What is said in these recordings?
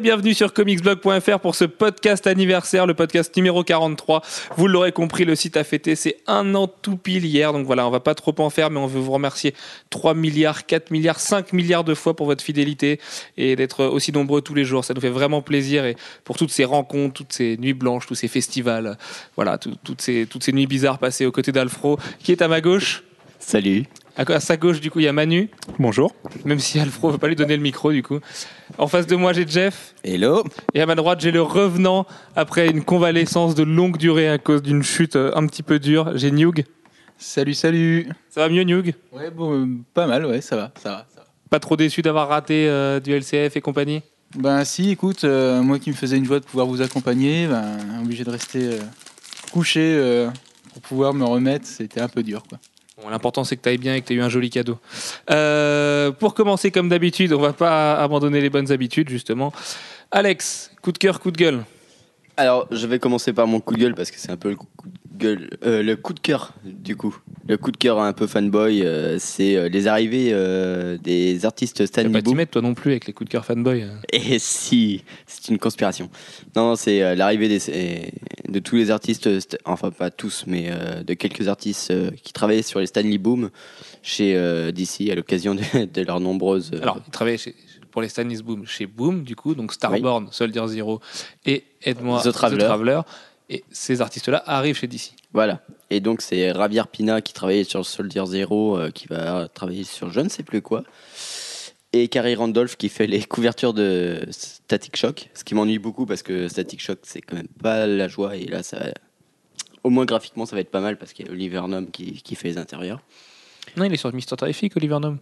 bienvenue sur comicsblog.fr pour ce podcast anniversaire, le podcast numéro 43. Vous l'aurez compris, le site a fêté c'est un an tout pile hier, donc voilà, on va pas trop en faire, mais on veut vous remercier 3 milliards, 4 milliards, 5 milliards de fois pour votre fidélité et d'être aussi nombreux tous les jours. Ça nous fait vraiment plaisir et pour toutes ces rencontres, toutes ces nuits blanches, tous ces festivals, voilà, toutes, ces, toutes ces nuits bizarres passées aux côtés d'Alfro, qui est à ma gauche. Salut. À sa gauche, du coup, il y a Manu. Bonjour. Même si Alfro veut pas lui donner le micro, du coup. En face de moi, j'ai Jeff. Hello. Et à ma droite, j'ai le revenant après une convalescence de longue durée à cause d'une chute euh, un petit peu dure. J'ai Newg. Salut, salut. Ça va mieux, Newg? Ouais, bon, euh, pas mal, ouais, ça va, ça va. Ça va. Pas trop déçu d'avoir raté euh, du LCF et compagnie? Ben si, écoute, moi qui me faisais une joie de pouvoir vous accompagner, ben obligé de rester couché pour pouvoir me remettre, c'était un peu dur, quoi. L'important, c'est que tu bien et que tu aies eu un joli cadeau. Euh, pour commencer, comme d'habitude, on va pas abandonner les bonnes habitudes, justement. Alex, coup de cœur, coup de gueule. Alors, je vais commencer par mon coup de gueule parce que c'est un peu le coup de gueule, euh, le coup de cœur du coup. Le coup de cœur un peu fanboy, euh, c'est euh, les arrivées des artistes Stanley Boom. pas t'y mettre toi non plus avec les coups de cœur fanboy. Et si, c'est une conspiration. Non, c'est l'arrivée de tous les artistes, enfin pas tous, mais de quelques artistes qui travaillaient sur les Stanley Boom chez DC à l'occasion de, de, leurs nombreuses. Alors, ils travaillaient chez, pour les Stanley's Boom chez Boom, du coup, donc Starborn, Soldier Zero et Aide-moi The, Traveler. Et ces artistes-là arrivent chez DC. Voilà. Et donc, c'est Javier Pina qui travaillait sur Soldier Zero, euh, qui va travailler sur je ne sais plus quoi. Et Carrie Randolph qui fait les couvertures de Static Shock. Ce qui m'ennuie beaucoup parce que Static Shock, c'est quand même pas la joie. Et là, ça au moins graphiquement, ça va être pas mal parce qu'il y a Oliver Nome qui, qui fait les intérieurs. Non, il est sur Mister Terrific, Oliver Nome.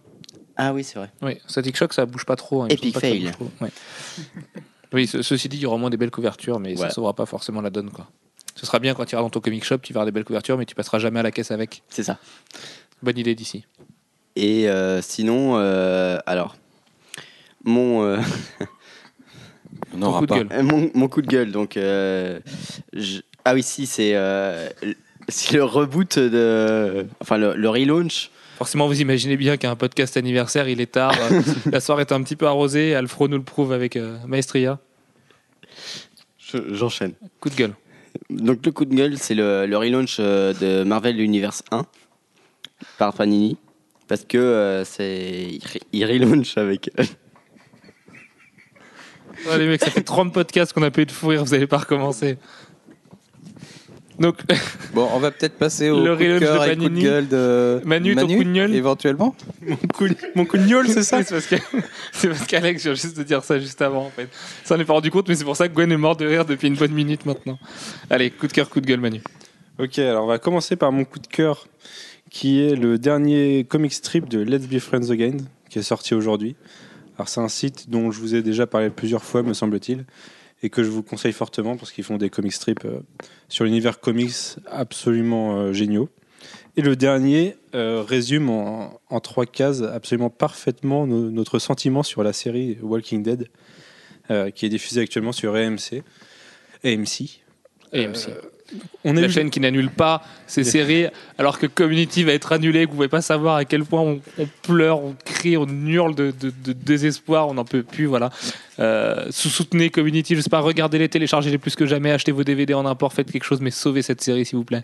Ah oui, c'est vrai. Oui, Static Shock, ça bouge pas trop. Hein, Epic fail. oui, ceci dit, il y aura au moins des belles couvertures, mais ça ne sauvera pas forcément la donne. Quoi. Ce sera bien quand tu iras dans ton comic shop, tu verras des belles couvertures, mais tu passeras jamais à la caisse avec. C'est ça. Bonne idée d'ici. Et euh, sinon, euh, alors, mon. Euh, On coup de gueule. Mon, coup de gueule, donc. Ah oui, si, c'est le reboot de. Enfin, le, le relaunch Forcément, vous imaginez bien qu'un podcast anniversaire, il est tard. la soirée est un petit peu arrosée. Alfro nous le prouve avec euh, Maestria. J'enchaîne. Coup de gueule. Donc, le coup de gueule, c'est le, le, relaunch euh, de Marvel Universe 1 par Panini. Parce que euh, c'est. Il relaunch avec. Allez, mecs, ça fait 30 podcasts qu'on a pu être fou rire, vous n'allez pas recommencer. Donc, bon, on va peut-être passer au le coup de cœur et coup de gueule de Manu, ton coup de gueule éventuellement. Mon coup, mon coup de gueule, c'est ça C'est parce qu'Alex vient juste de dire ça juste avant, en fait. Ça, on n'est pas rendu compte, mais c'est pour ça que Gwen est mort de rire depuis une bonne minute maintenant. Allez, coup de cœur, coup de gueule, Manu. Ok, alors on va commencer par mon coup de cœur, qui est le dernier comic strip de Let's Be Friends Again, qui est sorti aujourd'hui. Alors c'est un site dont je vous ai déjà parlé plusieurs fois, me semble-t-il et que je vous conseille fortement parce qu'ils font des comic strips euh, sur l'univers comics absolument euh, géniaux. Et le dernier euh, résume en, trois cases absolument parfaitement notre sentiment sur la série Walking Dead, qui est diffusée actuellement sur AMC. AMC. AMC on est la chaîne qui n'annule pas ses séries, alors que Community va être annulé, que vous pouvez pas savoir à quel point on, pleure, on crie, on hurle de, désespoir, on n'en peut plus, voilà. Euh, soutenez Community, je sais pas, regardez-les, téléchargez-les plus que jamais, achetez vos DVD en import, faites quelque chose, mais sauvez cette série, s'il vous plaît.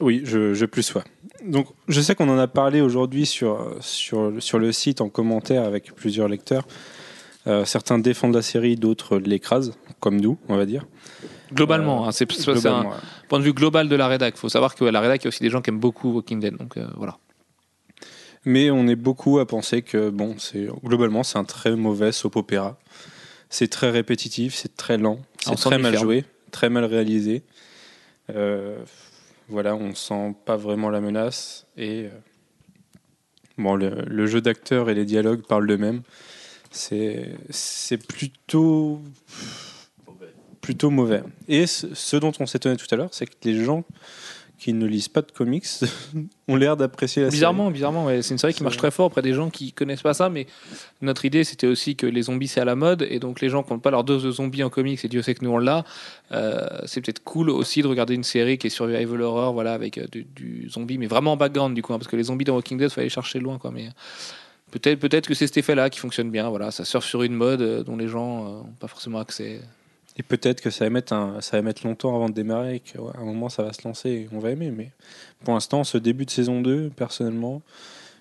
Oui, je, plus sois. Donc, je sais qu'on en a parlé aujourd'hui sur, sur, sur le site en commentaire avec plusieurs lecteurs. Euh, certains défendent la série, d'autres l'écrasent, comme nous, on va dire. Globalement, hein, c'est un point de vue global de la rédac. Il faut savoir que la rédac, il y a aussi des gens qui aiment beaucoup Walking Dead. Donc euh, voilà. Mais on est beaucoup à penser que bon, c'est globalement c'est un très mauvais soap opéra. C'est très répétitif, c'est très lent, c'est très mal joué, très mal réalisé. Euh, voilà, on sent pas vraiment la menace et euh, bon, le, le jeu d'acteurs et les dialogues parlent d'eux-mêmes. C'est c'est plutôt plutôt mauvais. Et ce dont on s'étonnait tout à l'heure, c'est que les gens qui ne lisent pas de comics ont l'air d'apprécier la bizarrement, série. Bizarrement, ouais. c'est une série qui marche très fort auprès des gens qui connaissent pas ça, mais notre idée c'était aussi que les zombies c'est à la mode, et donc les gens qui n'ont pas leur dose de zombies en comics, et Dieu sait que nous on l'a, euh, c'est peut-être cool aussi de regarder une série qui est survival horror, voilà, avec euh, du, zombie, mais vraiment en background du coup, hein, parce que les zombies dans Walking Dead, il faut aller chercher loin, quoi, mais Peut-être peut que c'est cet effet-là qui fonctionne bien. Voilà, ça surfe sur une mode euh, dont les gens n'ont pas forcément accès. Et peut-être que ça va, mettre un, ça va mettre longtemps avant de démarrer et qu'à un moment ça va se lancer et on va aimer. Mais pour l'instant, ce début de saison 2, personnellement,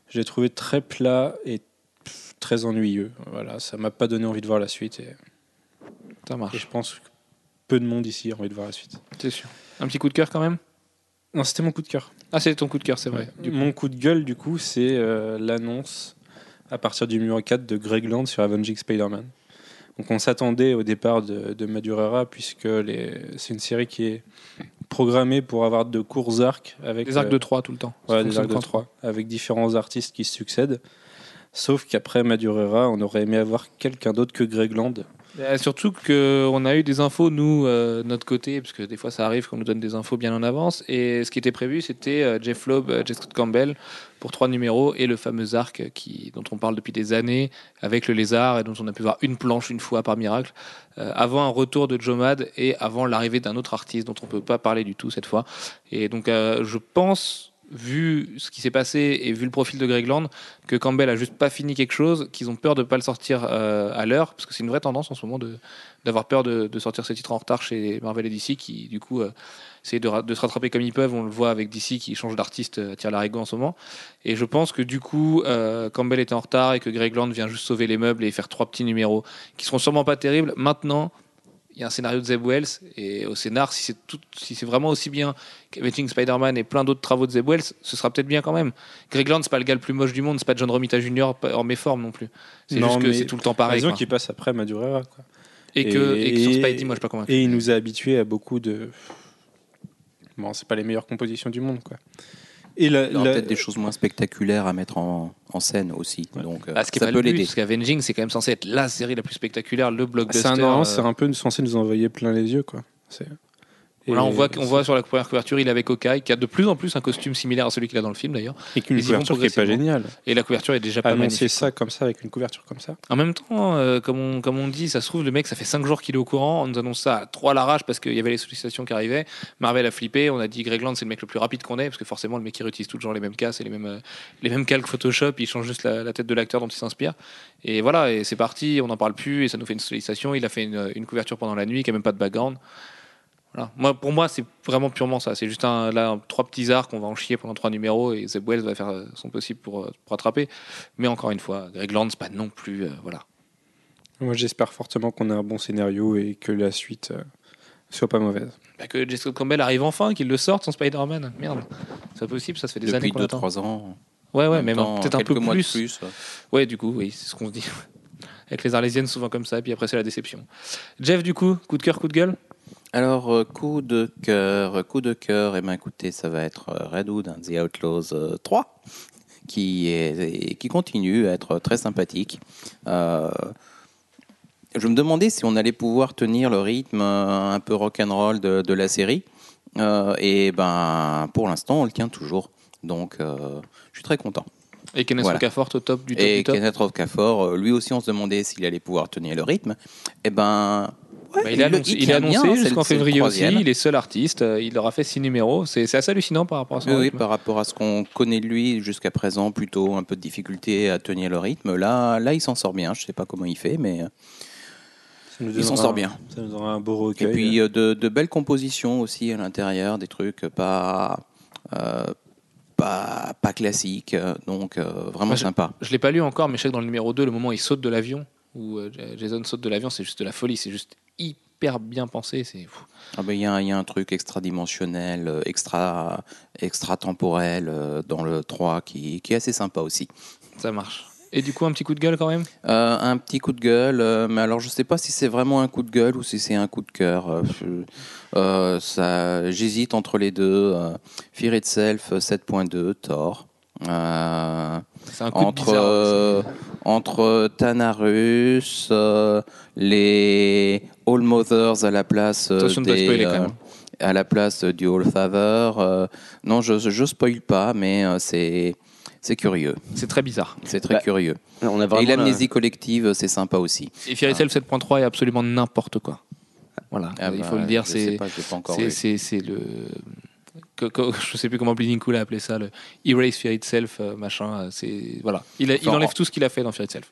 j'ai trouvé très plat et très ennuyeux. Voilà, ça m'a pas donné envie de voir la suite. Et, ça marche. Et je pense que peu de monde ici a envie de voir la suite. C'est sûr. Un petit coup de cœur quand même? Non, c'était mon coup de cœur. Ah, c'est ton coup de cœur, c'est vrai. mon coup de gueule, du coup, c'est euh, l'annonce à partir du numéro 4 de Greg Land sur Avenging Spider-Man. Donc on s'attendait au départ de, de Madurera puisque c'est une série qui est programmée pour avoir de courts arcs avec des arcs de 3 tout le temps. Ouais, des arcs de 3 avec différents artistes qui se succèdent. Sauf qu'après Madurera, on aurait aimé avoir quelqu'un d'autre que Greg Land euh, surtout qu'on a eu des infos, nous, euh, de notre côté, parce que des fois ça arrive qu'on nous donne des infos bien en avance. Et ce qui était prévu, c'était euh, Jeff Loeb, Jeff Scott Campbell pour trois numéros et le fameux arc qui, dont on parle depuis des années avec le lézard et dont on a pu voir une planche une fois par miracle, avant un retour de Joe Mad et avant l'arrivée d'un autre artiste dont on ne peut pas parler du tout cette fois. Et donc je pense vu ce qui s'est passé et vu le profil de Greg Land, que Campbell a juste pas fini quelque chose, qu'ils ont peur de pas le sortir euh, à l'heure, parce que c'est une vraie tendance en ce moment d'avoir peur de, sortir ses titres en retard chez Marvel et DC, qui du coup euh, essayent de, se rattraper comme ils peuvent. On le voit avec DC qui change d'artiste à tire l'arigot en ce moment. Et je pense que du coup, euh, Campbell était en retard et que Greg Land vient juste sauver les meubles et faire trois petits numéros qui seront sûrement pas terribles. Maintenant, y a un scénario de Zeb Wells et au scénar, si c'est tout, si c'est vraiment aussi bien qu'Amazing Spider-Man et plein d'autres travaux de Zeb Wells, ce sera peut-être bien quand même. Greg Land, c'est pas le gars le plus moche du monde, c'est pas John Romita Jr. en méforme non plus. C'est juste que c'est tout le temps pareil. Raison qui passe après Madurera. Quoi. Et, que, et, sur Spidey, moi je suis pas convaincu. Et il nous a habitués à beaucoup de. Bon, c'est pas les meilleures compositions du monde, quoi. Et il y aura peut-être des choses moins spectaculaires à mettre en, en scène aussi. Donc, ah, ce qui ça est peut l'aider. Parce qu'Avenging, c'est quand même censé être la série la plus spectaculaire, le blockbuster. C'est un, c'est euh, un peu censé nous envoyer plein les yeux, quoi. C'est Là, on voit, on voit sur la première couverture, il est avec Hawkeye, qui a de plus en plus un costume similaire à celui qu'il a dans le film d'ailleurs. Et qu'une couverture qui est pas géniale. Et la couverture est déjà pas magnifique. ça comme ça, avec une couverture comme ça. En même temps, euh, comme, on, comme on dit, ça se trouve, le mec, ça fait 5 jours qu'il est au courant. On nous annonce ça à 3 à l'arrache parce qu'il y avait les sollicitations qui arrivaient. Marvel a flippé. On a dit Greg Land, c'est le mec le plus rapide qu'on ait, parce que forcément, le mec, il réutilise toujours les mêmes casses et les mêmes, euh, les mêmes calques Photoshop. Il change juste la, tête de l'acteur dont il s'inspire. Et voilà, et c'est parti, on n'en parle plus, et ça nous fait une sollicitation. Il a fait une, une couverture pendant la nuit, qui n'a même pas de background. Moi, pour moi, c'est vraiment purement ça. C'est juste un, là, trois petits arcs, on va en chier pendant trois numéros et Zeb Wells va faire son possible pour, euh, pour attraper. Mais encore une fois, Greg Land, pas non plus. Euh, voilà. Moi, j'espère fortement qu'on a un bon scénario et que la suite euh, soit pas mauvaise. Bah, que Jessica Campbell arrive enfin, qu'il le sorte, son Spider-Man. Merde. C'est possible, ça, fait des années qu'on attend. Depuis 2-3 ans. Ouais, ouais, même peut-être un peu plus. plus ouais. du coup, oui, c'est ce qu'on se dit. Avec les Arlésiennes, souvent comme ça, et puis après, c'est la déception. Jeff, du coup, coup de cœur, coup de gueule? Alors, euh, coup de cœur, coup de cœur, et eh ben écoutez, ça va être euh, Redwood and The Outlaws 3, euh, qui, est, qui continue à être très sympathique. je me demandais si on allait pouvoir tenir le rythme un peu rock'n'roll de, de la série. et ben, pour l'instant, on le tient toujours. Donc, je suis très content. Et Kenneth voilà. Rocafort au top du top. Et Kenneth Rocafort, lui aussi, on se demandait s'il allait pouvoir tenir le rythme. Et eh bah, il, a annoncé, il, annoncé jusqu'en février aussi. Il est seul artiste. Euh, il aura fait six numéros. C'est assez hallucinant par rapport à ça. Oui, par rapport à ce qu'on connaît de lui jusqu'à présent, plutôt un peu de difficulté à tenir le rythme. Là, là, il s'en sort bien. Je sais pas comment il fait, mais il s'en sort bien. Ça nous aura un beau recueil. Et puis euh, de, de, belles compositions aussi à l'intérieur, des trucs pas. Euh, pas, pas classiques, donc vraiment sympa. Je l'ai pas lu encore, mais je sais que dans le numéro 2, le moment où il saute de l'avion, où Jason saute de l'avion, c'est juste de la folie, c'est juste hyper bien pensé. C'est ah ben, il y, a un truc extra-dimensionnel, euh, extra, extra-temporel euh, dans le 3 qui, qui, est assez sympa aussi. Ça marche. Et du coup, un petit coup de gueule quand même? Euh, Un petit coup de gueule, mais alors je sais pas si c'est vraiment un coup de gueule ou si c'est un coup de cœur. ça, j'hésite entre les deux. Fear Itself 7.2, Thor. Euh, entre, euh, entre Tanarus, euh, les All Mothers à la place des, à la place du All Father. non, je je spoil pas, mais c'est c'est curieux. C'est très bizarre. C'est très bah, curieux. On a et l'amnésie collective, c'est sympa aussi. Et Fairy 7.3 est absolument n'importe quoi. Voilà, ah il faut bah, le dire, c'est c'est le je sais plus comment Bleeding Cool a appelé ça, le Erase Fear Itself, machin. C'est voilà, il, il enlève tout ce qu'il a fait dans Fear Itself.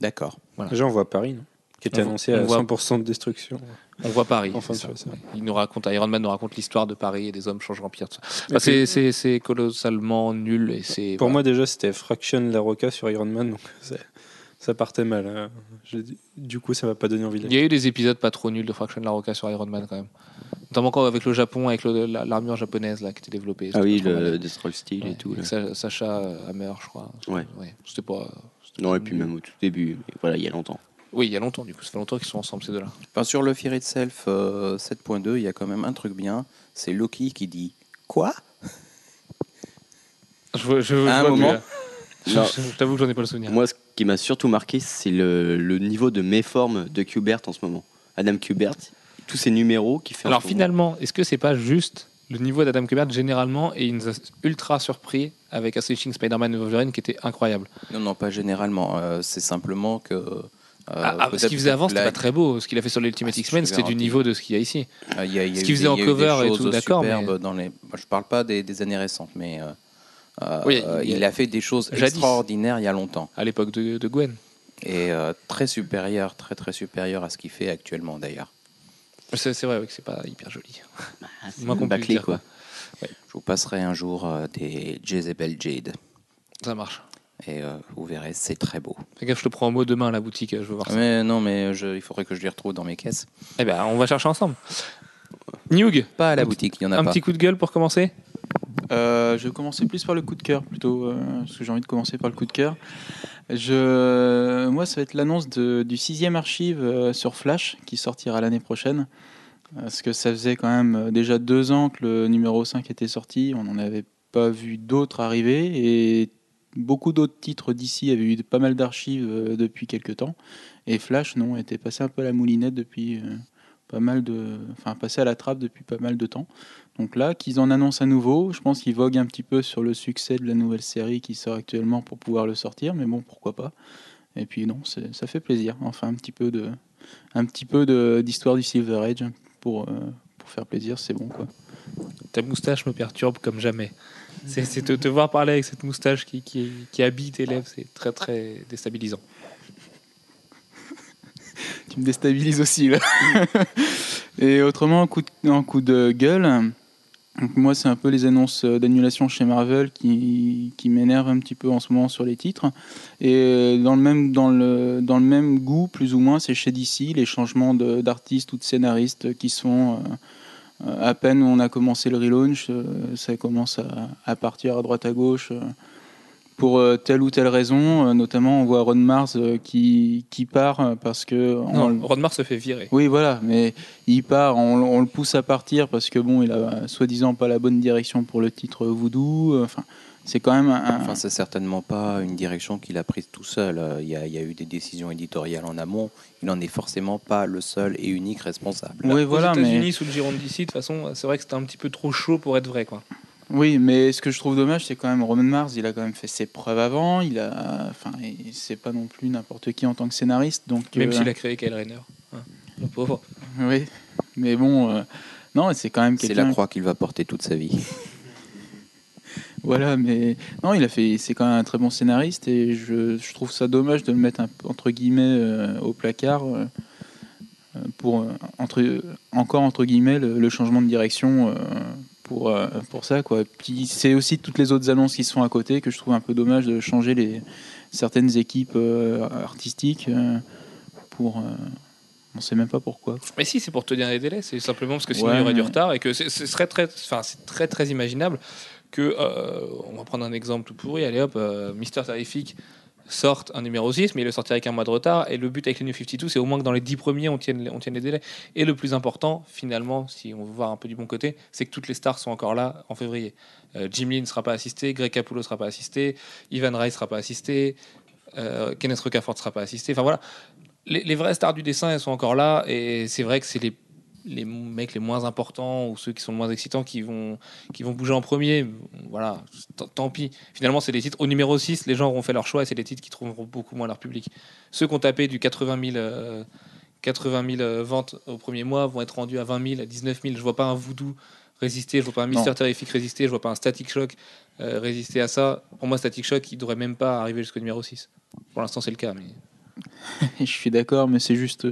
D'accord. Voilà. Déjà, on voit Paris, non? Qui était annoncé à 100% de destruction. On voit Paris. Enfin, ça. Il nous raconte, Iron Man nous raconte l'histoire de Paris et des hommes changeront pire. Enfin, c'est colossalement nul et c'est. Pour moi déjà c'était Fraction la Roca sur Iron Man donc ça partait mal. Hein. Je, du coup, ça va pas donner envie. Il y a eu des épisodes pas trop nuls de Fraction La Roca sur Iron Man quand même. Notamment encore avec le Japon, avec l'armure japonaise là, qui était développée. Ah oui, le Destroy Steel et tout. Sacha Hammer, je crois. Ouais. C'était pas. Non, et puis même au tout début, voilà, il y a longtemps. Oui, il y a longtemps, du coup. Ça fait longtemps qu'ils sont ensemble, ces deux-là. Enfin, sur le Fear Itself 7.2, euh, il y a quand même un truc bien. C'est Loki qui dit Quoi? Je, je, à un moment. Je, t'avoue que j'en ai pas le souvenir. Moi, ce qui m'a surtout marqué, c'est le, le, niveau de méforme de Kubert en ce moment. Adam Kubert, tous ces numéros qui fait. Alors finalement, est-ce que c'est pas juste le niveau d'Adam Kubert généralement et il nous a ultra surpris avec Astonishing Spider-Man et Wolverine qui était incroyable? Non, non, pas généralement. Euh, c'est simplement que euh, ah, ah, ce qu'il faisait avant, c'était pas très beau. Ce qu'il a fait sur l'Ultimate ah, X-Men, c'était du niveau de ce qu'il y a ici. Ah, y a, ce qu'il faisait en cover et tout, d'accord. Mais... Dans les... Je parle pas des, années récentes, mais euh, euh, il, a... fait des choses extraordinaires il y a longtemps. À l'époque de, Gwen. Et très supérieur, très très supérieur à ce qu'il fait actuellement d'ailleurs. C'est vrai que c'est pas hyper joli. Bah, c'est moins compliqué quoi. Je vous passerai un jour des Jezebel Jade. Ça marche. Et euh, vous verrez, c'est très beau. Fais gaffe, je te prends un mot demain à la boutique, je veux voir ça. Mais non, mais il faudrait que je les retrouve dans mes caisses. Eh ben, on va chercher ensemble. Newg Pas à la boutique, il y en a un pas. Un petit coup de gueule pour commencer? Euh, Je vais commencer plus par le coup de cœur, plutôt, euh, parce que j'ai envie de commencer par le coup de cœur. Moi, ça va être l'annonce du sixième archive sur Flash, qui sortira l'année prochaine. Parce que ça faisait quand même déjà deux ans que le numéro 5 était sorti, on n'en avait pas vu d'autres arriver, et beaucoup d'autres titres d'ici avaient eu pas mal d'archives euh, depuis quelques temps. Et Flash, non, était passé un peu à la moulinette depuis euh, pas mal de. Enfin, passé à la trappe depuis pas mal de temps. Donc là, qu'ils en annoncent à nouveau, je pense qu'ils voguent un petit peu sur le succès de la nouvelle série qui sort actuellement pour pouvoir le sortir, mais bon, pourquoi pas. Et puis non, ça fait plaisir. Enfin, un petit peu de, un petit peu d'histoire du Silver Age pour, euh, pour faire plaisir, c'est bon quoi. Ta moustache me perturbe comme jamais. C'est te, te, voir parler avec cette moustache qui, qui, qui habille tes lèvres, c'est très très déstabilisant. tu me déstabilises aussi là. Et autrement, un coup de, coup de gueule. Moi, c'est un peu les annonces d'annulation chez Marvel qui, qui m'énervent un petit peu en ce moment sur les titres. Et dans le même, dans le, dans le même goût, plus ou moins, c'est chez DC, les changements d'artistes ou de scénaristes qui sont euh, euh, à peine on a commencé le relaunch, euh, ça commence à, partir à droite à gauche euh, pour telle ou telle raison. notamment, on voit Ron Mars qui, qui part parce que. Non, Ron Mars se fait virer. Oui, voilà, mais il part, on, le pousse à partir parce que bon, il a soi-disant pas la bonne direction pour le titre Voodoo. Enfin, c'est quand même un... Enfin, c'est certainement pas une direction qu'il a prise tout seul. Il y, a, il y, a, eu des décisions éditoriales en amont. Il n'en est forcément pas le seul et unique responsable. Oui, voilà, Aux États-Unis, sous le giron d'ici, de toute façon, c'est vrai que c'était un petit peu trop chaud pour être vrai, quoi. Oui, mais ce que je trouve dommage, c'est quand même Roman Mars, il a quand même fait ses preuves avant. Il a, enfin, c'est pas non plus n'importe qui en tant que scénariste, donc. Même euh, s'il a créé Kyle Rayner, hein, le pauvre. Oui, mais bon, euh, non, c'est quand même. C'est la croix qu'il va porter toute sa vie. Voilà, mais non, il a fait. C'est quand même un très bon scénariste et je, je trouve ça dommage de le mettre entre guillemets euh, au placard euh, pour entre encore entre guillemets le, changement de direction euh, pour pour ça quoi. Puis c'est aussi toutes les autres annonces qui sont à côté que je trouve un peu dommage de changer les certaines équipes artistiques pour on sait même pas pourquoi. Mais si, c'est pour tenir les délais. C'est simplement parce que sinon il y aurait du retard et que ce serait très, enfin, c'est très très imaginable que, euh, on va prendre un exemple tout pourri, allez hop, euh, Mister Terrific sorte un numéro 6, mais il le sortira avec un mois de retard. Et le but avec les New 52, c'est au moins que dans les 10 premiers, on tienne, on tienne les délais. Et le plus important, finalement, si on veut voir un peu du bon côté, c'est que toutes les stars sont encore là en février. Euh, Jim Lee ne sera pas assisté, Greg Capullo ne sera pas assisté, Ivan Rice ne sera pas assisté, Kenneth Rocafort ne sera pas assisté. Enfin voilà, les, les vraies stars du dessin, elles sont encore là. Et c'est vrai que c'est les les mecs les moins importants ou ceux qui sont le moins excitants qui vont, qui vont bouger en premier. Voilà, tant pis. Finalement, c'est les titres. Au numéro 6, les gens auront fait leur choix et c'est les titres qui trouveront beaucoup moins leur public. Ceux qui ont tapé du 80 000, 80 000 ventes au premier mois vont être rendus à 20 000, à 19 000. Je vois pas un voodoo résister, je vois pas un Mister Terrific résister, je vois pas un Static Shock résister à ça. Pour moi, Static Shock, il devrait même pas arriver jusqu'au numéro 6. Pour l'instant, c'est le cas, mais. je suis d'accord, mais c'est juste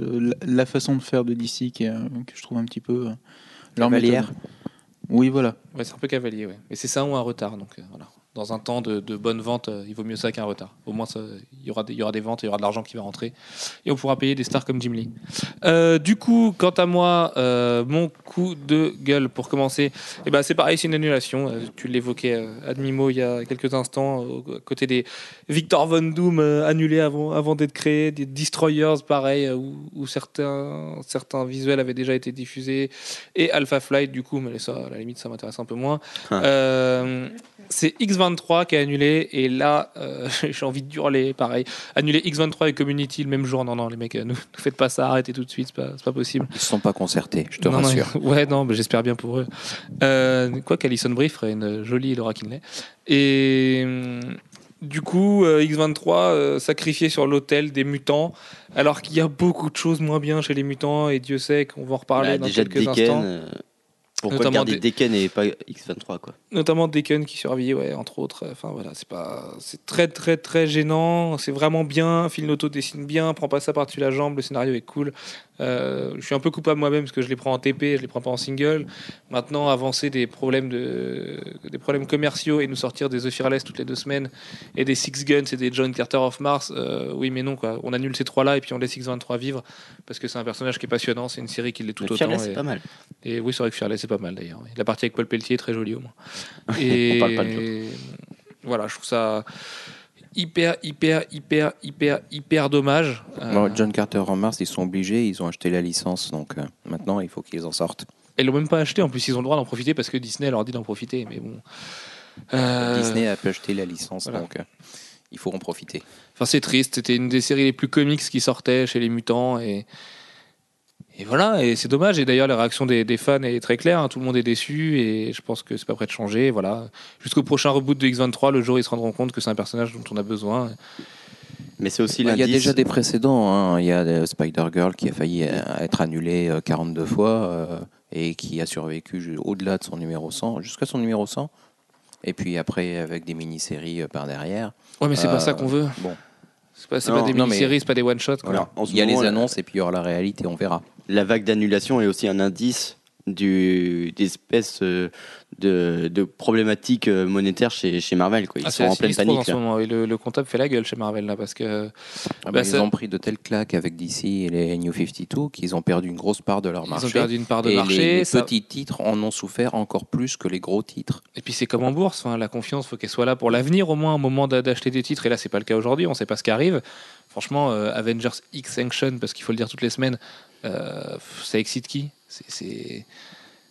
la façon de faire de DC qui, que je trouve un petit peu. leur Oui, voilà. Ouais, c'est un peu cavalier, ouais. Mais c'est ça ou un retard, donc voilà dans un temps de, bonne vente, euh, il vaut mieux ça qu'un retard. Au moins, il, y aura des, y aura des ventes, il y aura de l'argent qui va rentrer. Et on pourra payer des stars comme Jim Lee. Euh, du coup, quant à moi, euh, mon coup de gueule pour commencer, eh ben, c'est pareil, c'est une annulation. tu l'évoquais, Admimo, il y a quelques instants, à côté des Victor Von Doom annulés avant, avant d'être créés, des Destroyers, pareil, où, certains, certains visuels avaient déjà été diffusés, et Alpha Flight, du coup, mais ça, à la limite, ça m'intéresse un peu moins. Ah. C'est X23 qui a annulé et là euh, j'ai envie de hurler pareil. Annuler X23 et Community le même jour non non les mecs euh, ne, faites pas ça arrêtez tout de suite c'est pas, pas possible. Ils sont pas concertés je te rassure. ouais non mais j'espère bien pour eux. Euh, quoi qu'Alison Brief ferait une jolie Laura Kinley. Et du coup, X23 sacrifié sur l'autel des mutants, alors qu'il y a beaucoup de choses moins bien chez les mutants, et Dieu sait qu'on va en reparler bah, dans quelques instants. Pourquoi notamment garder Decken et pas X23 quoi Notamment Decken qui survit, ouais, entre autres. Enfin voilà, c'est pas, c'est très très très gênant. C'est vraiment bien. Phil Noto dessine bien, prend pas ça par-dessus la jambe. Le scénario est cool. Euh, je suis un peu coupable moi-même parce que je les prends en TP, je les prends pas en single. Maintenant, avancer des problèmes de, des problèmes commerciaux et nous sortir des The Fearless toutes les deux semaines et des Six Guns et des John Carter of Mars, euh, oui mais non quoi. On annule ces trois-là et puis on laisse X23 vivre parce que c'est un personnage qui est passionnant. C'est une série qui l'est tout autant. Fearless, c'est pas mal. Et oui, c'est vrai que Fearless c'est pas mal d'ailleurs. La partie avec Paul Pelletier est très jolie au moins. Et on parle pas de voilà, je trouve ça hyper, hyper, hyper, hyper, hyper dommage. Euh, John Carter en mars, ils sont obligés, ils ont acheté la licence, donc euh, maintenant il faut qu'ils en sortent. Ils l'ont même pas acheté, en plus ils ont le droit d'en profiter parce que Disney leur dit d'en profiter, mais bon. Euh, Disney a pu acheter la licence, donc il faut en profiter. Enfin, c'est triste, c'était une des séries les plus comiques qui sortait chez les mutants et et voilà, et c'est dommage. Et d'ailleurs, la réaction des, fans est très claire. Hein. Tout le monde est déçu et je pense que c'est pas prêt de changer. Voilà. Jusqu'au prochain reboot de X23, le jour ils se rendront compte que c'est un personnage dont on a besoin. Mais c'est aussi Il y a déjà des précédents. Hein. Il y a Spider-Girl qui a failli euh, être annulé 42 euh, fois euh, et qui a survécu au-delà de son numéro 100, jusqu'à son numéro 100. Et puis après, avec des mini-séries par derrière. Ouais, mais c'est pas ça qu'on veut. Bon. C'est pas, pas des mini-séries, c'est pas des one-shots. Il y a les annonces et puis il y aura la réalité, on verra la vague d'annulation est aussi un indice du, d'espèces euh, de, de problématiques euh, monétaires chez, chez Marvel. Quoi. Ils ah, sont en pleine panique. En ce moment. Et le, comptable fait la gueule chez Marvel là parce que. Ah, bah, bah, ils ont pris de telles claques avec DC et les New 52 qu'ils ont perdu une grosse part de leur marché. Ils ont perdu une part de et marché. Les, petits titres en ont souffert encore plus que les gros titres. Et puis c'est comme en bourse, enfin, la confiance, faut qu'elle soit là pour l'avenir au moins, au moment d'acheter des titres. Et là, c'est pas le cas aujourd'hui. On sait pas ce qui arrive. Franchement, euh, Avengers X Sanction, parce qu'il faut le dire toutes les semaines, euh, ça excite qui? C'est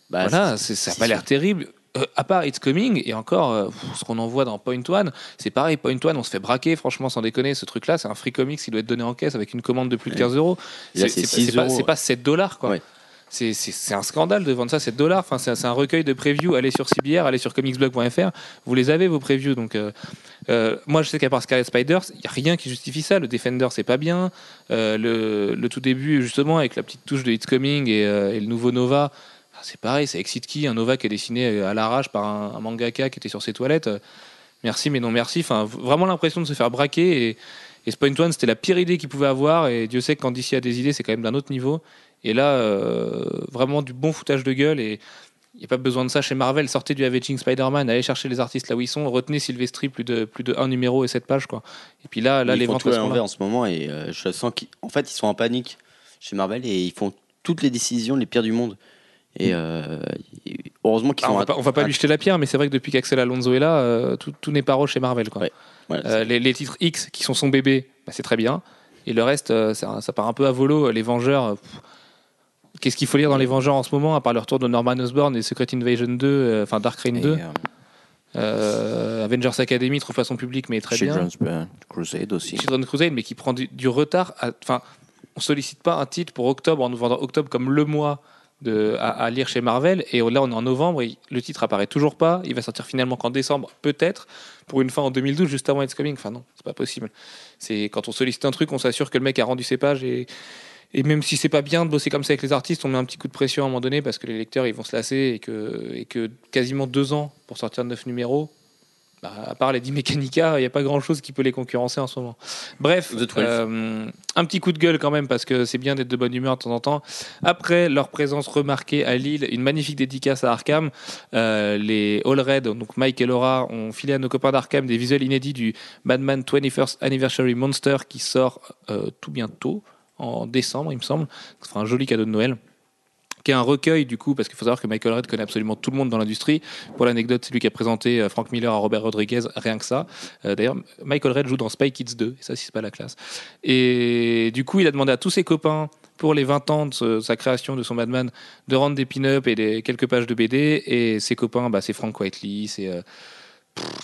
bah, voilà, ça n'a pas l'air terrible. Euh, à part It's Coming, et encore, euh, ce qu'on en voit dans Point One, c'est pareil, Point One, on se fait braquer, franchement, sans déconner, ce truc-là, c'est un free comics qui doit être donné en caisse avec une commande de plus de 15 euros. C'est pas, pas, 7 dollars, quoi. C'est un scandale de vendre ça 7 dollars. Enfin, c'est un recueil de previews. Allez sur CBR, allez sur comicsblog.fr. Vous les avez, vos previews. Donc, euh, euh, moi, je sais qu'à part Scarlet Spiders, il n'y a rien qui justifie ça. Le Defender, c'est pas bien. Euh, le, tout début, justement, avec la petite touche de It's Coming et, le nouveau Nova, ah, c'est pareil. Ça excite qui Un Nova qui est dessiné à l'arrache par un, mangaka qui était sur ses toilettes. Merci, mais non merci. Enfin, vraiment l'impression de se faire braquer. Et, et ce Point One, c'était la pire idée qu'il pouvait avoir. Et Dieu sait que quand DC a des idées, c'est quand même d'un autre niveau. Et là, euh, vraiment du bon foutage de gueule. Et il n'y a pas besoin de ça chez Marvel. Sortez du Avenging Spider-Man, allez chercher les artistes là où ils sont, retenez Sylvestri plus de, plus de un numéro et sept pages. Quoi. Et puis là, là les ventes sont en ce moment. Et euh, je sens qu'en fait, ils sont en panique chez Marvel et ils font toutes les décisions les pires du monde. Et euh, heureusement qu'ils ah, sont. On va pas, lui jeter la pierre, mais c'est vrai que depuis qu'Axel Alonso est là, tout, tout n'est pas rose chez Marvel. Quoi. les, les, titres X qui sont son bébé, bah, c'est très bien. Et le reste, ça, ça, part un peu à volo. Les Vengeurs. Qu'est-ce qu'il faut lire dans Les Vengeurs en ce moment, à part le retour de Norman Osborn et Secret Invasion 2, euh, enfin Dark Reign 2 euh, Avengers Academy trouve façon publique, mais très bien. Children's Crusade aussi. Children's Crusade, mais qui prend du, retard. Enfin, on sollicite pas un titre pour octobre en nous vendant octobre comme le mois de, à, lire chez Marvel. Et là, on est en novembre et le titre apparaît toujours pas. Il va sortir finalement qu'en décembre, peut-être, pour une fin en 2012, juste avant It's Coming. Enfin, non, c'est pas possible. C'est quand on sollicite un truc, on s'assure que le mec a rendu ses pages et et même si c'est pas bien de bosser comme ça avec les artistes, on met un petit coup de pression à un moment donné parce que les lecteurs ils vont se lasser et que, et que quasiment deux ans pour sortir neuf numéros, bah, à part les 10 Mechanica, il n'y a pas grand chose qui peut les concurrencer en ce moment. Bref, euh, un petit coup de gueule quand même parce que c'est bien d'être de bonne humeur de temps en temps. Après leur présence remarquée à Lille, une magnifique dédicace à Arkham. Euh, les All Red, donc Mike et Laura, ont filé à nos copains d'Arkham des visuels inédits du Batman 21st Anniversary Monster qui sort euh, tout bientôt en décembre, il me semble. Ce sera un joli cadeau de Noël qui est un recueil du coup, parce qu'il faut savoir que Michael Red connaît absolument tout le monde dans l'industrie. Pour l'anecdote, c'est lui qui a présenté euh, Frank Miller à Robert Rodriguez, rien que ça. Euh, d'ailleurs, Michael Red joue dans Spy Kids 2, et ça, c'est pas la classe. Et du coup, il a demandé à tous ses copains pour les 20 ans de sa création de son Batman de rendre des pin-up et quelques pages de BD. Et ses copains, bah, c'est Frank Whiteley, c'est euh,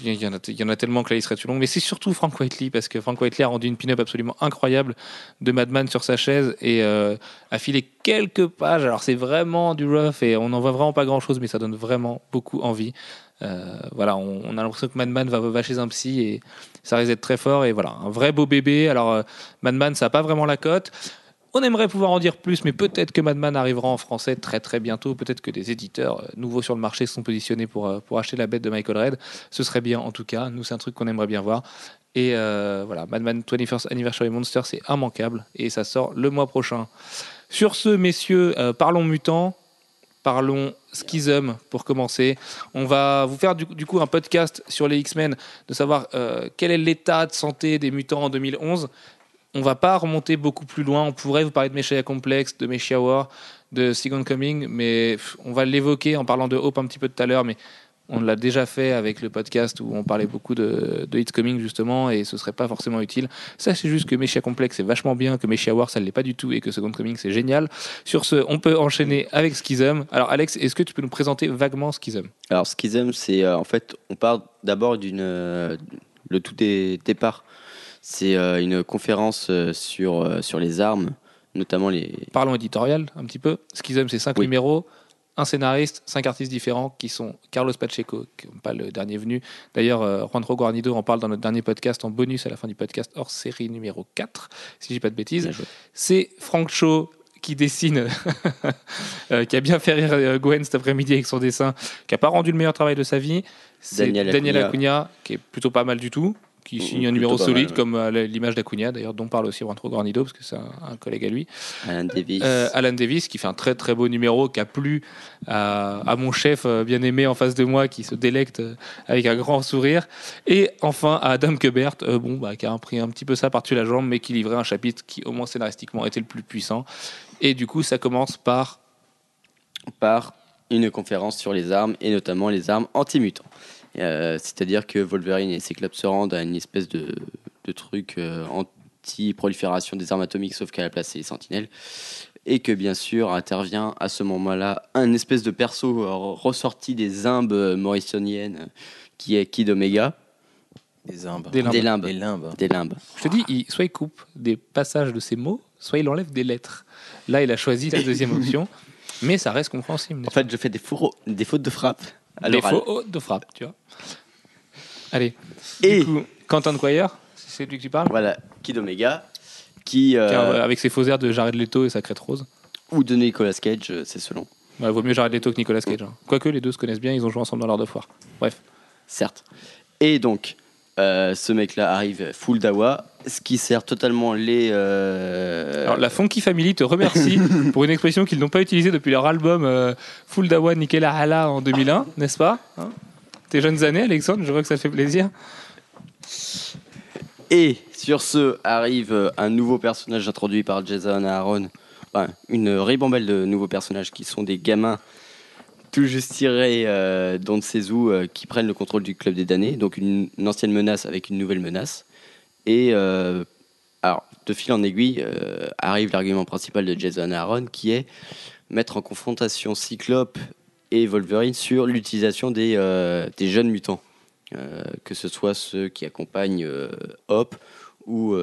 il y, en a, tellement que la liste serait trop longue, mais c'est surtout Frank Whiteley, parce que Frank Whiteley a rendu une pin-up absolument incroyable de Madman sur sa chaise et euh, a filé quelques pages. Alors c'est vraiment du rough et on n'en voit vraiment pas grand-chose, mais ça donne vraiment beaucoup envie. Euh, voilà, on, a l'impression que Madman va, va chez un psy et ça risque d'être très fort. Et voilà, un vrai beau bébé. Alors euh, Madman, ça n'a pas vraiment la cote. On aimerait pouvoir en dire plus, mais peut-être que Madman arrivera en français très très bientôt. Peut-être que des éditeurs euh, nouveaux sur le marché sont positionnés pour, euh, pour acheter la bête de Michael Red. Ce serait bien en tout cas. Nous, c'est un truc qu'on aimerait bien voir. Et euh, voilà, Madman 21st Anniversary Monster, c'est immanquable. Et ça sort le mois prochain. Sur ce, messieurs, parlons mutants. Parlons Schism pour commencer. On va vous faire du, coup un podcast sur les X-Men, de savoir quel est l'état de santé des mutants en 2011 on va pas remonter beaucoup plus loin. On pourrait vous parler de Messiah Complex, de Messiah War, de Second Coming, mais on va l'évoquer en parlant de Hope un petit peu tout à l'heure, mais on l'a déjà fait avec le podcast où on parlait beaucoup de, de Coming justement et ce serait pas forcément utile. Ça c'est juste que Messiah Complex c'est vachement bien, que Messiah War ça l'est pas du tout et que Second Coming c'est génial. Sur ce, on peut enchaîner avec Schism. Alors Alex, est-ce que tu peux nous présenter vaguement Schism? Alors Schism c'est euh, en fait on part d'abord d'une euh, le tout départ c'est euh, une conférence euh, sur, euh, sur les armes, notamment les. Parlons éditorial un petit peu. Schism, c'est cinq numéros un scénariste, cinq artistes différents qui sont Carlos Pacheco, qui n'est pas le dernier venu. D'ailleurs, Juan Guarnido en parle dans notre dernier podcast en bonus à la fin du podcast hors série numéro 4, si je dis pas de bêtises. C'est Frank Shaw qui dessine, qui a bien fait rire Gwen cet après-midi avec son dessin, qui n'a pas rendu le meilleur travail de sa vie. C'est Daniel, Acuna, qui est plutôt pas mal du tout qui signe un numéro solide, comme euh, l'image d'Acuna, d'ailleurs, dont parle aussi Rentro Gornido, parce que c'est un, collègue à lui. Alan Davis. Euh, Alan Davis, qui fait un très très beau numéro, qui a plu à, mon chef euh, bien aimé en face de moi, qui se délecte avec un grand sourire. Et enfin à Adam Quebert, bon, bah, qui a pris un petit peu ça par-dessus la jambe, mais qui livrait un chapitre qui, au moins scénaristiquement, était le plus puissant. Et du coup, ça commence par. Par une conférence sur les armes, et notamment les armes anti-mutants. Euh, c'est-à-dire que Wolverine et ses clubs se rendent à une espèce de, de truc euh, anti-prolifération des armes atomiques, sauf qu'à la place, c'est les sentinelles. Et que bien sûr intervient à ce moment-là un espèce de perso ressorti des imbes morrisoniennes qui est Kid Omega. Des imbes. Des limbes. Des limbes. Des limbes. Je te dis, soit il coupe des passages de ces mots, soit il enlève des lettres. Là, il a choisi la deuxième option, mais ça reste compréhensible. En fait, je fais des, des fautes de frappe. Des fautes de frappe, tu vois. Allez. Et du coup, Quentin Quire, c'est lui que tu parles Voilà, Kid Omega, qui. Euh, euh, avec ses faux airs de Jared Leto et sa crête rose. Ou de Nicolas Cage, euh, c'est selon. Il vaut mieux Jared Leto que Nicolas Cage. Hein. Quoique les deux se connaissent bien, ils ont joué ensemble dans l'art de foire. Bref. Certes. Et donc, ce mec-là arrive full dawa, ce qui sert totalement les. Alors, la Funky Family te remercie pour une expression qu'ils n'ont pas utilisée depuis leur album Full Dawa Nickel Hala en 2001, n'est-ce pas hein? Tes jeunes années, Alexandre. Je vois que ça fait plaisir. Et sur ce arrive un nouveau personnage introduit par Jason Aaron. une ribambelle de nouveaux personnages qui sont des gamins tout juste tirés euh, euh, qui prennent le contrôle du club des damnés. Donc une, ancienne menace avec une nouvelle menace. Et euh, alors, de fil en aiguille, euh, arrive l'argument principal de Jason Aaron qui est mettre en confrontation Cyclope et Wolverine sur l'utilisation des, des, jeunes mutants, que ce soit ceux qui accompagnent Hop ou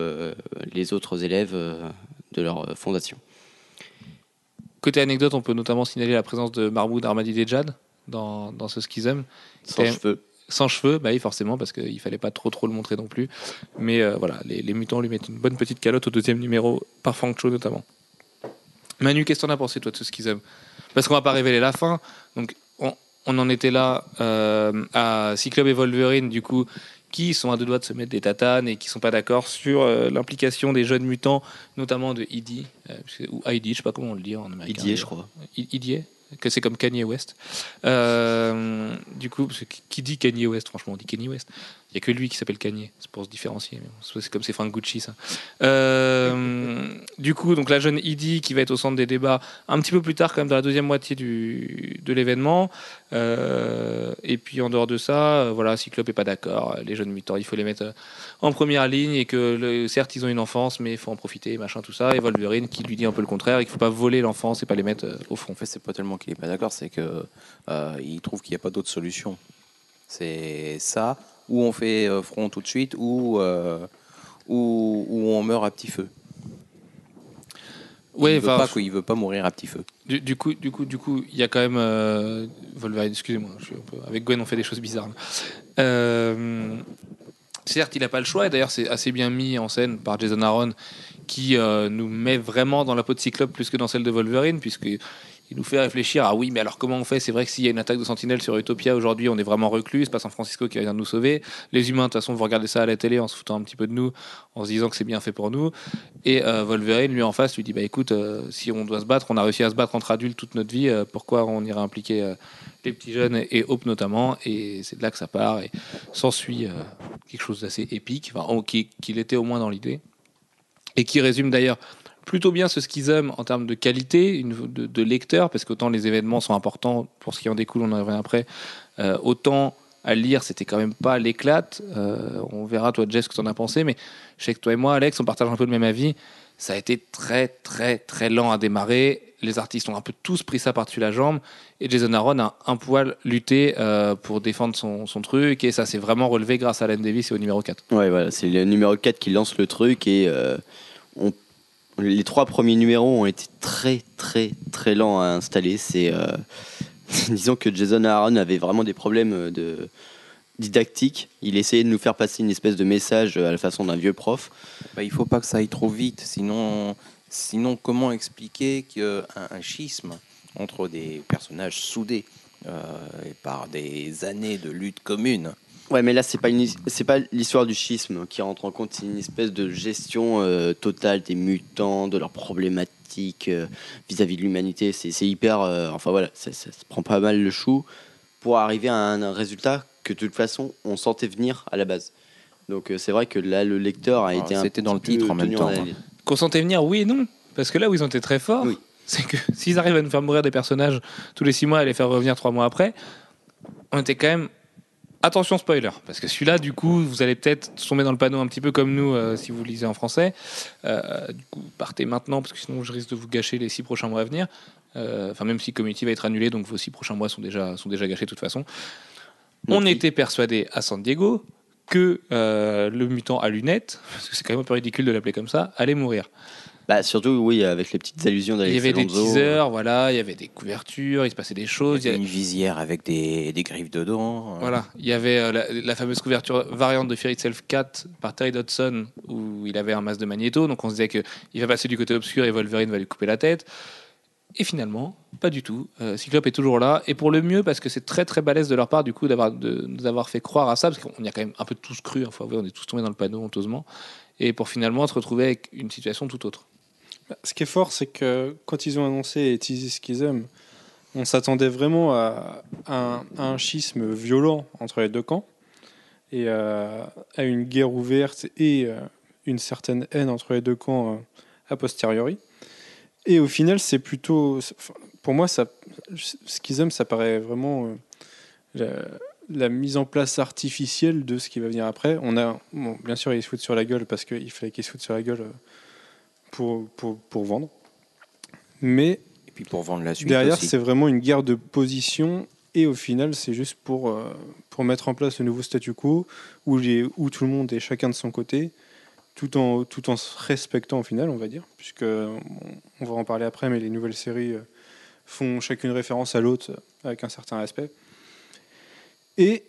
les autres élèves de leur fondation. Côté anecdote, on peut notamment signaler la présence de Mahmoud Ahmadinejad dans, dans ce schism. Sans cheveux. Sans cheveux, bah oui, forcément, parce qu'il fallait pas trop trop le montrer non plus. Mais voilà, les, les, mutants lui mettent une bonne petite calotte au deuxième numéro, par Frank Cho notamment. Manu, qu'est-ce que t'en as pensé, toi, de ce aiment Parce qu'on va pas révéler la fin. Donc, on, en était là euh, à Cyclope et Wolverine, du coup, qui sont à deux doigts de se mettre des tatanes et qui sont pas d'accord sur euh, l'implication des jeunes mutants, notamment de Idi, euh, ou Heidi, je sais pas comment on le dit en américain. Idi, je crois. Idi, que c'est comme Kanye West. Euh, du coup, qui dit Kanye West Franchement, on dit Kanye West. Il n'y a que lui qui s'appelle Kanye, c'est pour se différencier. C'est comme c'est Frank Gucci, ça. Euh, du coup, donc la jeune Idi qui va être au centre des débats un petit peu plus tard, quand même, dans la deuxième moitié du, de l'événement. Euh, et puis en dehors de ça, euh, voilà, Cyclope est pas d'accord. Les jeunes mutants, il faut les mettre en première ligne et que certes, ils ont une enfance, mais il faut en profiter, machin, tout ça. Et Wolverine qui lui dit un peu le contraire, il ne faut pas voler l'enfance et pas les mettre au fond. En fait, c'est pas tellement qu'il est pas d'accord, c'est que il trouve qu'il n'y a pas d'autre solution. C'est ça ou on fait euh, front tout de suite, ou, euh, ou, on meurt à petit feu. Ouais, il veut pas veut pas mourir à petit feu. Du, coup, du coup, du coup, il y a quand même euh, Wolverine. Excusez-moi, avec Gwen, on fait des choses bizarres. certes, il n'a pas le choix, et d'ailleurs, c'est assez bien mis en scène par Jason Aaron, qui nous met vraiment dans la peau de Cyclope plus que dans celle de Wolverine, puisque il nous fait réfléchir à oui, mais alors comment on fait? C'est vrai que s'il y a une attaque de sentinelle sur Utopia aujourd'hui, on est vraiment reclus. C'est pas San Francisco qui vient de nous sauver. Les humains, de toute façon, vont regarder ça à la télé en se foutant un petit peu de nous, en se disant que c'est bien fait pour nous. Et euh, Wolverine, lui en face, lui dit bah écoute, euh, si on doit se battre, on a réussi à se battre entre adultes toute notre vie. Euh, pourquoi on irait impliquer les petits jeunes et Hope notamment? Et c'est de là que ça part et s'ensuit quelque chose d'assez épique, enfin, qu'il était au moins dans l'idée et qui résume d'ailleurs plutôt bien ce schisme en termes de qualité de, de, lecteur, parce qu'autant les événements sont importants pour ce qui en découle, on en revient après, euh, autant à lire, c'était quand même pas l'éclate. Euh, on verra, toi, Jess, ce que tu en as pensé, mais je sais que toi et moi, Alex, on partage un peu le même avis. Ça a été très, très, très lent à démarrer. Les artistes ont un peu tous pris ça par-dessus la jambe. Et Jason Aaron a un poil lutté euh, pour défendre son, truc. Et ça s'est vraiment relevé grâce à Alan Davis et au numéro 4. Ouais, voilà, c'est le numéro 4 qui lance le truc. Et on les trois premiers numéros ont été très très très lents à installer. C'est euh, disons que Jason Aaron avait vraiment des problèmes euh, de didactique. Il essayait de nous faire passer une espèce de message à la façon d'un vieux prof. Bah, il faut pas que ça aille trop vite, sinon comment expliquer qu'un un schisme entre des personnages soudés euh, par des années de lutte commune Ouais, mais là, c'est pas c'est pas l'histoire du schisme qui rentre en compte, c'est une espèce de gestion euh, totale des mutants, de leurs problématiques euh, vis-à-vis de l'humanité. C'est, hyper, euh, enfin voilà, ça, ça, prend pas mal le chou pour arriver à un, résultat que de toute façon on sentait venir à la base. Donc c'est vrai que là, le lecteur a ah, été c'était dans le titre en même temps. Hein. Qu'on sentait venir, oui et non, parce que là où ils ont été très forts, c'est que s'ils arrivent à nous faire mourir des personnages tous les six mois et les faire revenir trois mois après, on était quand même Attention spoiler, parce que celui-là, du coup, vous allez peut-être tomber dans le panneau un petit peu comme nous euh, si vous lisez en français. Euh, du coup, partez maintenant, parce que sinon je risque de vous gâcher les six prochains mois à venir. Euh, enfin, même si Community va être annulé, donc vos six prochains mois sont déjà, sont déjà gâchés de toute façon. On était persuadé à San Diego que le mutant à lunettes, parce que c'est quand même un peu ridicule de l'appeler comme ça, allait mourir. Bah, surtout, oui, avec les petites allusions d'Alex Il y avait des teasers, voilà, il y avait des couvertures, il se passait des choses. Il y avait une visière avec des, des griffes dedans. Hein. Voilà, il y avait euh, la, fameuse couverture variante de Fear Itself 4 par Terry Dodson, où il avait un masque de magnéto, donc on se disait qu'il va passer du côté obscur et Wolverine va lui couper la tête. Et finalement, pas du tout. Euh, Cyclope est toujours là, et pour le mieux, parce que c'est très très balèze de leur part, du coup, d'avoir de, nous avoir fait croire à ça, parce qu'on y a quand même un peu tous cru, hein, on est tous tombés dans le panneau honteusement, et pour finalement se retrouver avec une situation tout autre. Ce qui est fort, c'est que quand ils ont annoncé Easy Schism, on s'attendait vraiment à, un, schisme violent entre les deux camps et à, une guerre ouverte et euh, une certaine haine entre les deux camps euh, a posteriori. Et au final, c'est plutôt. Pour moi, ça, Schism, ça paraît vraiment euh, la, mise en place artificielle de ce qui va venir après. On a, bien sûr, il se fout sur la gueule parce qu'il fallait qu'il se fout sur la gueule pour, pour, pour vendre. Mais et puis pour vendre la suite derrière, c'est vraiment une guerre de position. Et au final, c'est juste pour, euh, pour mettre en place le nouveau statu quo où, les, où tout le monde est chacun de son côté, tout en, tout en se respectant au final, on va dire. Puisque, on, va en parler après, mais les nouvelles séries euh, font chacune référence à l'autre avec un certain respect. Et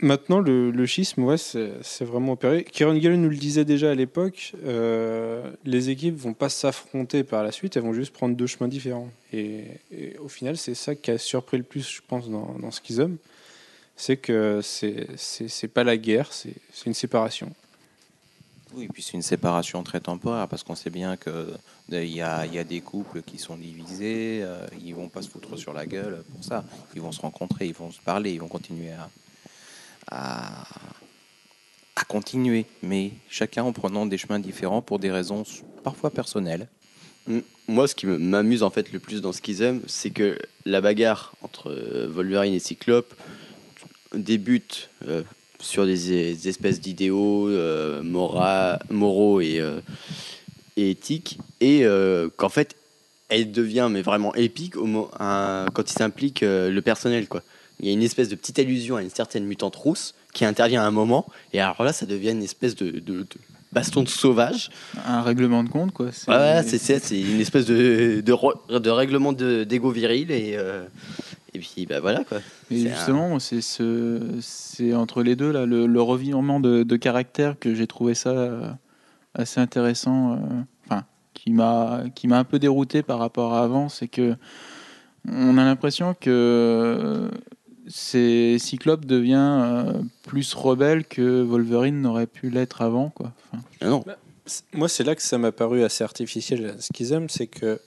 Maintenant, le, schisme, ouais, c'est vraiment opéré. Kieran Gillen nous le disait déjà à l'époque, euh, les équipes vont pas s'affronter par la suite, elles vont juste prendre deux chemins différents. Et, au final, c'est ça qui a surpris le plus, je pense, dans, dans Schism, c'est que c'est pas la guerre, c'est une séparation. Oui, puis c'est une séparation très temporaire parce qu'on sait bien qu'il y a, y a des couples qui sont divisés, euh, ils vont pas se foutre sur la gueule pour ça. Ils vont se rencontrer, ils vont se parler, ils vont continuer à, à, continuer, mais chacun en prenant des chemins différents pour des raisons parfois personnelles. Moi, ce qui m'amuse en fait le plus dans ce qu'ils aiment, c'est que la bagarre entre euh, Wolverine et Cyclope débute euh, sur des, espèces d'idéaux euh, moraux et, éthiques, et qu'en fait, elle devient mais vraiment épique au, quand il s'implique le personnel, quoi il y a une espèce de petite allusion à une certaine mutante rousse qui intervient à un moment, et alors là, ça devient une espèce de, baston de sauvage. Un règlement de compte, quoi. C'est c'est une espèce de, de, règlement d'ego viril, et, euh, et puis bah, voilà, quoi. Et justement, c'est ce, entre les deux, là, le, revirement de, caractère que j'ai trouvé ça euh, assez intéressant, euh, enfin, qui m'a un peu dérouté par rapport à avant, c'est que on a l'impression que c'est Cyclope devient euh, plus rebelle que Wolverine n'aurait pu l'être avant. Quoi. Ah non. Bah, moi, c'est là que ça m'a paru assez artificiel. Ce qu'ils aiment, c'est que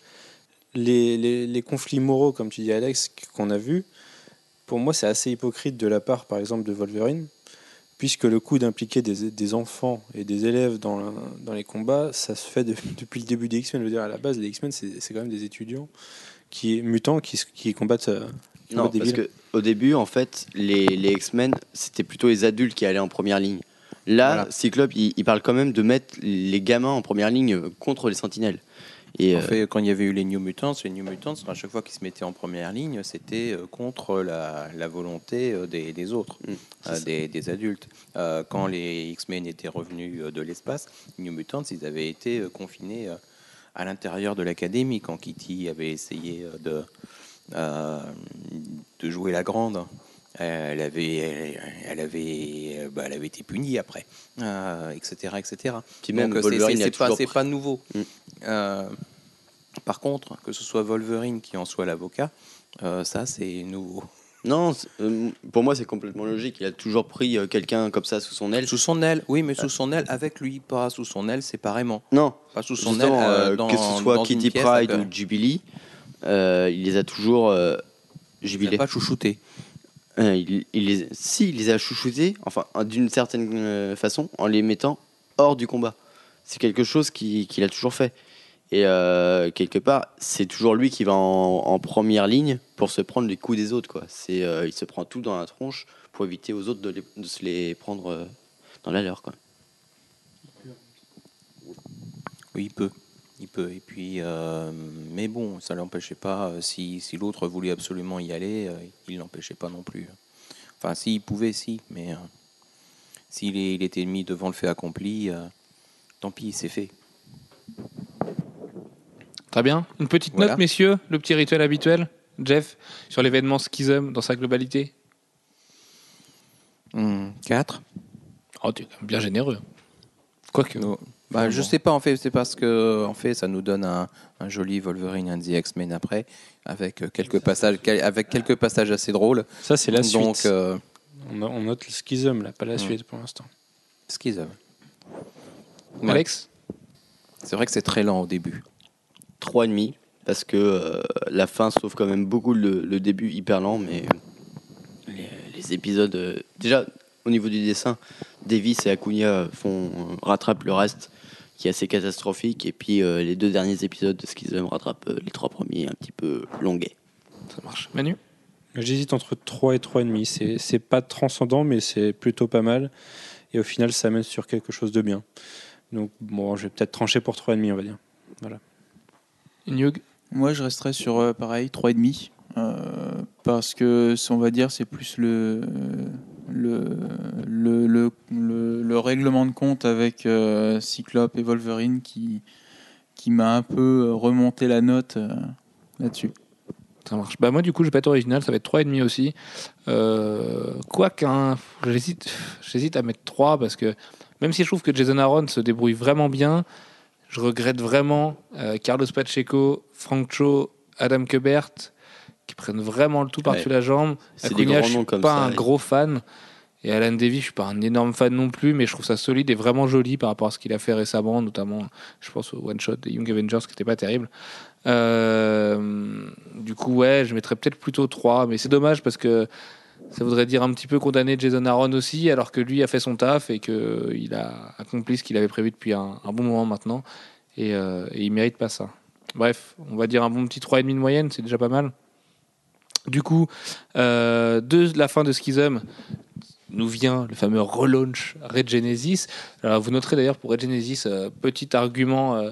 les, les, les, conflits moraux, comme tu dis, Alex, qu'on a vu, pour moi, c'est assez hypocrite de la part, par exemple, de Wolverine, puisque le coup d'impliquer des, des, enfants et des élèves dans, dans les combats, ça se fait depuis le début des X-Men. Je veux dire, à la base, les X-Men, c'est quand même des étudiants qui mutants qui, qui combattent euh, non, parce que au début, en fait, les, les X-Men, c'était plutôt les adultes qui allaient en première ligne. Là, Cyclope, il, parle quand même de mettre les gamins en première ligne contre les Sentinelles. Et en euh, fait, quand il y avait eu les New Mutants, les New Mutants, à chaque fois qu'ils se mettaient en première ligne, c'était euh, contre la, la volonté euh, des, des autres, mm, des, des, adultes. quand les X-Men étaient revenus de l'espace, les New Mutants, ils avaient été confinés à l'intérieur de l'académie quand Kitty avait essayé de euh, de jouer la grande. Elle avait, elle, avait, bah, elle avait été punie après, etc., euh, etc. Puis même Donc c'est pas, pas nouveau. Mm. Euh, par contre, que ce soit Wolverine qui en soit l'avocat, ça c'est nouveau. Non, pour moi c'est complètement logique. Il a toujours pris quelqu'un comme ça sous son aile. Sous son aile, oui, mais sous son aile avec lui, pas sous son aile séparément. Non, pas sous son aile. que ce soit Kitty Pride ou Jubilee, euh, il les a toujours euh, jubilés. Il pas chouchouté. Euh, il, les, si, il les a chouchoutés, enfin, d'une certaine façon, en les mettant hors du combat. C'est quelque chose qu'il a toujours fait. Et quelque part, c'est toujours lui qui va en, première ligne pour se prendre les coups des autres. C'est, il se prend tout dans la tronche pour éviter aux autres de, se les prendre dans la leur. Oui, il peut. Il peut. Et puis, euh, mais bon, ça l'empêchait pas. Euh, si, l'autre voulait absolument y aller, euh, il l'empêchait pas non plus. Enfin, s'il pouvait, si, mais s'il il était mis devant le fait accompli, tant pis, c'est fait. Très bien. Une petite note, messieurs, le petit rituel habituel, Jeff, sur l'événement Schism dans sa globalité 4. Hmm, oh, tu es bien généreux. Quoique. Bah, je sais pas, en fait, c'est parce que en fait, ça nous donne un, joli Wolverine and the X-Men après, avec quelques passages, avec quelques passages assez drôles. Ça, c'est la suite. Euh, on, note le schism, là, pas la suite pour l'instant. Schism. Alex C'est vrai que c'est très lent au début. Trois et demi, parce que euh, la fin sauve quand même beaucoup le, début hyper lent, mais les, épisodes. Euh, déjà, au niveau du dessin, Davis et Acuna font rattrapent le reste qui est assez catastrophique. Et puis euh, les deux derniers épisodes de Schism rattrapent euh, les trois premiers un petit peu longuets. Ça marche. Manu? J'hésite entre 3 et 3,5. C'est pas transcendant, mais c'est plutôt pas mal. Et au final, ça mène sur quelque chose de bien. Donc, bon, je vais peut-être trancher pour 3,5, on va dire. Voilà. Nyug Moi, je resterai sur euh, pareil, 3,5. Euh, parce que, on va dire, c'est plus le, le, le, le, règlement de compte avec euh, Cyclope et Wolverine qui, qui m'a un peu remonté la note euh, là-dessus. Ça marche. Bah moi du coup je vais pas être original, ça va être 3,5 aussi. Euh, Quoique, hein, j'hésite, j'hésite à mettre 3 parce que même si je trouve que Jason Aaron se débrouille vraiment bien, je regrette vraiment euh, Carlos Pacheco, Frank Cho, Adam Quebert qui prennent vraiment le tout par-dessus la jambe. Acuna, je suis pas un gros fan. Et Alan Davis, je suis pas un énorme fan non plus, mais je trouve ça solide et vraiment joli par rapport à ce qu'il a fait récemment, notamment, je pense au one shot des Young Avengers qui n'était pas terrible. Euh, du coup, ouais, je mettrais peut-être plutôt 3, mais c'est dommage parce que ça voudrait dire un petit peu condamner Jason Aaron aussi, alors que lui a fait son taf et qu'il a accompli ce qu'il avait prévu depuis un, bon moment maintenant. Et, euh, et, il mérite pas ça. Bref, on va dire un bon petit 3,5 de moyenne, c'est déjà pas mal. Du coup, euh, de la fin de Schism, nous vient le fameux relaunch Red Genesis. Alors, vous noterez d'ailleurs pour Red Genesis, euh, petit argument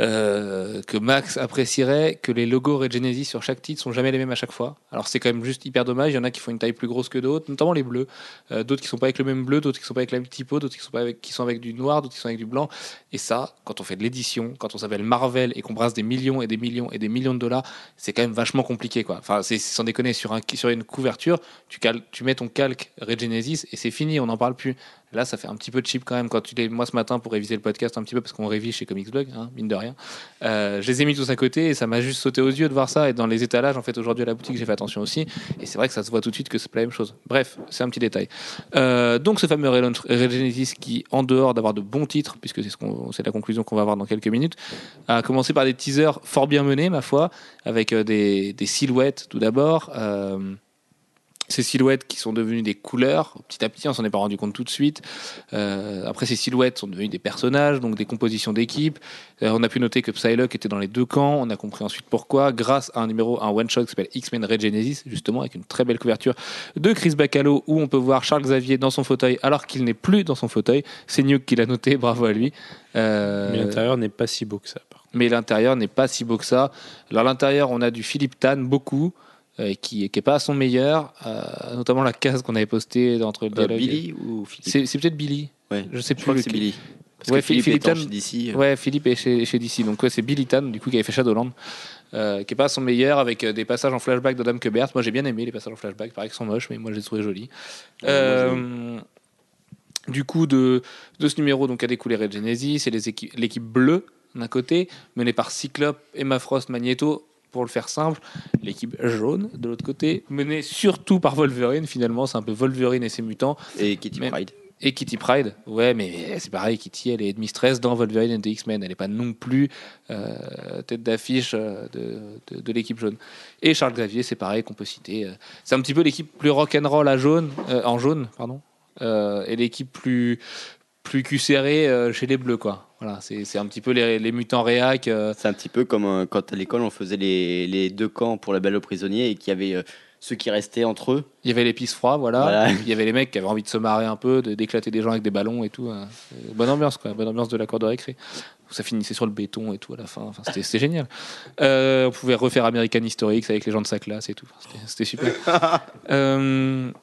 euh, que Max apprécierait que les logos Red Genesis sur chaque titre sont jamais les mêmes à chaque fois. Alors c'est quand même juste hyper dommage. Il y en a qui font une taille plus grosse que d'autres, notamment les bleus. Euh, d'autres qui sont pas avec le même bleu, d'autres qui sont pas avec la même typo, d'autres qui sont pas avec, qui sont avec du noir, d'autres qui sont avec du blanc. Et ça, quand on fait de l'édition, quand on s'appelle Marvel et qu'on brasse des millions et des millions et des millions de dollars, c'est quand même vachement compliqué quoi. Enfin, c'est sans déconner sur un sur une couverture, tu, tu mets ton calque Red Genesis et c'est fini, on n'en parle plus. Là, ça fait un petit peu cheap quand même. Quand tu les, moi ce matin pour réviser le podcast un petit peu parce qu'on révise chez Comics Blog, hein, mine de rien. Euh, je les ai mis tous à côté et ça m'a juste sauté aux yeux de voir ça. Et dans les étalages, en fait, aujourd'hui à la boutique, j'ai fait attention aussi. Et c'est vrai que ça se voit tout de suite que c'est pas la même chose. Bref, c'est un petit détail. Euh, donc ce fameux Regenesis qui, en dehors d'avoir de bons titres, puisque c'est ce la conclusion qu'on va avoir dans quelques minutes, a commencé par des teasers fort bien menés, ma foi, avec euh, des, silhouettes tout d'abord. Ces silhouettes qui sont devenues des couleurs, petit à petit, on s'en est pas rendu compte tout de suite. Euh, après, ces silhouettes sont devenues des personnages, donc des compositions d'équipe. Euh, on a pu noter que Psylocke était dans les deux camps. On a compris ensuite pourquoi, grâce à un numéro, un one shot qui s'appelle X-Men Regenesis, justement, avec une très belle couverture de Chris Bacalo, où on peut voir Charles Xavier dans son fauteuil, alors qu'il n'est plus dans son fauteuil. C'est Nuke qui l'a noté, bravo à lui. Euh, Mais l'intérieur n'est pas si beau que ça. Mais l'intérieur n'est pas si beau que ça. Alors, l'intérieur, on a du Philippe Tan, beaucoup. Euh, qui n'est pas à son meilleur, euh, notamment la case qu'on avait postée entre le euh, Billy ou Philippe C'est peut-être Billy. Ouais. Je sais plus. Je c'est Billy. Parce ouais, que Philippe, Philippe Tan, chez DC. Ouais, Philippe est chez, chez DC. Donc ouais, c'est Billy Tan, du coup, qui avait fait Shadowland, euh, qui est pas à son meilleur avec des passages en flashback d'Adam Quebert. Moi, j'ai bien aimé les passages en flashback. Pareil qu'ils sont moches, mais moi, je les trouvés jolis. Euh, du coup, de, de ce numéro donc, a découlé Red Genesis, c'est l'équipe bleue d'un côté, menée par Cyclope, Emma Frost, Magneto, pour le faire simple, l'équipe jaune de l'autre côté, menée surtout par Wolverine, finalement, c'est un peu Wolverine et ses mutants. Et Kitty Pride. Et Kitty Pride, ouais, mais c'est pareil, Kitty, elle est mistress dans Wolverine et The X-Men, elle n'est pas non plus euh, tête d'affiche euh, de, de, l'équipe jaune. Et Charles Xavier, c'est pareil qu'on peut citer. Euh, c'est un petit peu l'équipe plus rock'n'roll à jaune, en jaune, pardon, et l'équipe plus plus cul serré chez les bleus, quoi. Voilà, c'est un petit peu les, mutants réac. Euh. C'est un petit peu comme euh, quand à l'école on faisait les, les, deux camps pour la belle aux prisonniers et qu'il y avait euh, ceux qui restaient entre eux. Il y avait les pistes froides, voilà. Il y avait les mecs qui avaient envie de se marrer un peu, d'éclater des gens avec des ballons et tout. Hein. Bonne ambiance, quoi. Bonne ambiance de la cour de récré. Ça finissait sur le béton et tout à la fin. Enfin, c'était génial. on pouvait refaire American Historics avec les gens de sa classe et tout. C'était super.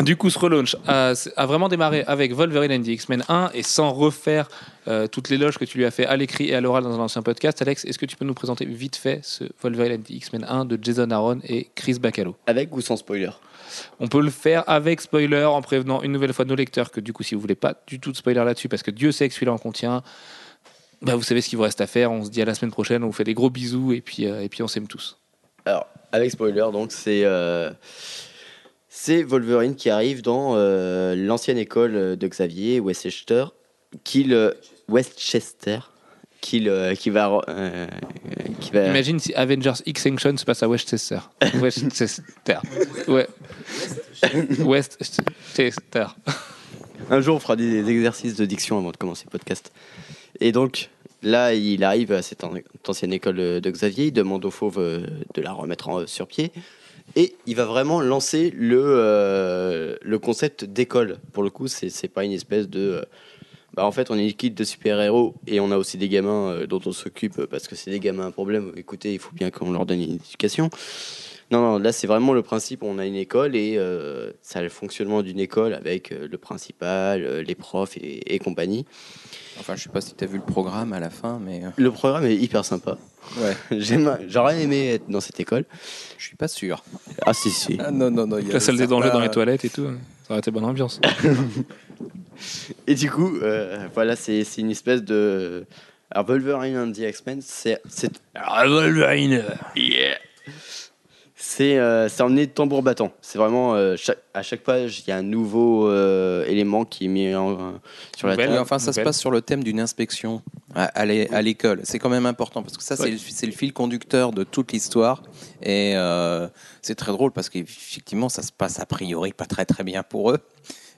Du coup, ce relaunch a, vraiment démarré avec Wolverine and the X-Men 1 et sans refaire euh, toutes les loges que tu lui as fait à l'écrit et à l'oral dans un ancien podcast. Alex, est-ce que tu peux nous présenter vite fait ce Wolverine and the X-Men 1 de Jason Aaron et Chris Bacalo? Avec ou sans spoiler? On peut le faire avec spoiler en prévenant une nouvelle fois nos lecteurs que du coup si vous voulez pas du tout de spoiler là-dessus parce que Dieu sait que celui-là en contient, bah, vous savez ce qu'il vous reste à faire. On se dit à la semaine prochaine, on vous fait des gros bisous et puis, euh, et puis on s'aime tous. Alors avec spoiler donc c'est... Euh, c'est Wolverine qui arrive dans euh, l'ancienne école de Xavier, Westchester, qu'il Westchester, qui, qui va, euh, qui va. Imagine si Avengers X Sanction se passe à Westchester. Westchester. Ouais. Westchester. Un jour, on fera des exercices de diction avant de commencer le podcast. Et donc, là, il arrive à cette ancienne école de Xavier, il demande aux fauves de la remettre sur pied. Et il va vraiment lancer le, euh, le concept d'école. Pour le coup, c'est pas une espèce de. Euh, bah en fait, on est une équipe de super-héros et on a aussi des gamins euh, dont on s'occupe parce que c'est des gamins un problème. Écoutez, il faut bien qu'on leur donne une éducation. Non, non, là c'est vraiment le principe. On a une école et ça a le fonctionnement d'une école avec le principal, les profs et compagnie. Enfin, je sais pas si tu as vu le programme à la fin, mais. Le programme est hyper sympa. Ouais. J'aurais aimé être dans cette école. Je suis pas sûr. Ah si si. Ah, non non non. la salle des dangers dans les toilettes et tout. Ça aurait été bonne ambiance. Et du coup, euh, voilà, c'est une espèce de. Alors, Wolverine and the X-Men, c'est. Wolverine Yeah. C'est euh, emmené de tambour battant. C'est vraiment. euh, chaque- à chaque page, il y a un nouveau euh, élément qui est mis en- euh, sur la table. Enfin, ça se passe sur le thème d'une inspection à, à l'é- à l'école. C'est quand même important parce que ça, c'est Ouais. le- le fil conducteur de toute l'histoire. Et euh, c'est très drôle parce qu'effectivement, ça se passe a priori pas très très bien pour eux.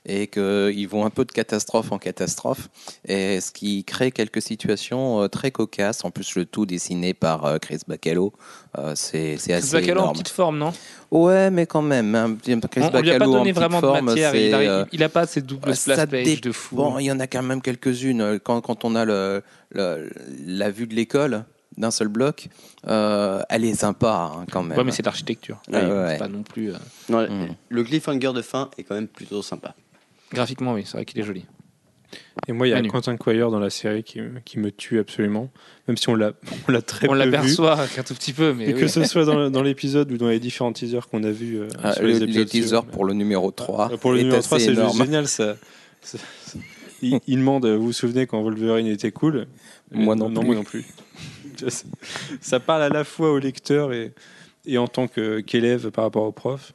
Et qu'ils vont un peu de catastrophe en catastrophe. Et ce qui crée quelques situations euh, très cocasses. En plus, le tout dessiné par euh, Chris Bacalo. Euh, c'est assez Bacalo en énorme. petite forme, non? Ouais, mais quand même. hein, Chris On, on lui a pas en donné petite vraiment de forme, matière. c'est, Il, a, il a pas ces doubles splash pages de fou. Bon, il y en a quand même quelques-unes. Quand, quand on a le, le- la vue de l'école d'un seul bloc, euh, elle est sympa hein, quand même. ouais, mais c'est de l'architecture. Ouais, ouais. C'est pas non plus. euh, Non, Mm. Le cliffhanger de fin est quand même plutôt sympa. Graphiquement, oui, c'est vrai qu'il est joli. Et moi, il y a Manu. Quentin Quire dans la série qui, me- qui me tue absolument, même si on l'a on l'a très On peu vu. l'aperçoit qu'un tout petit peu, mais. Et oui. que ce soit dans, dans l'épisode ou dans les différents teasers qu'on a vus euh, Ah, le- les les, teasers suivants. pour le numéro 3. Euh, Pour le numéro assez 3, c'est génial. Ça, ça- il, il demande, vous vous souvenez quand Wolverine était cool? Moi Euh, non plus. moi non plus. Ça- parle à la fois au lecteur et, et en tant que- qu'élève par rapport au prof.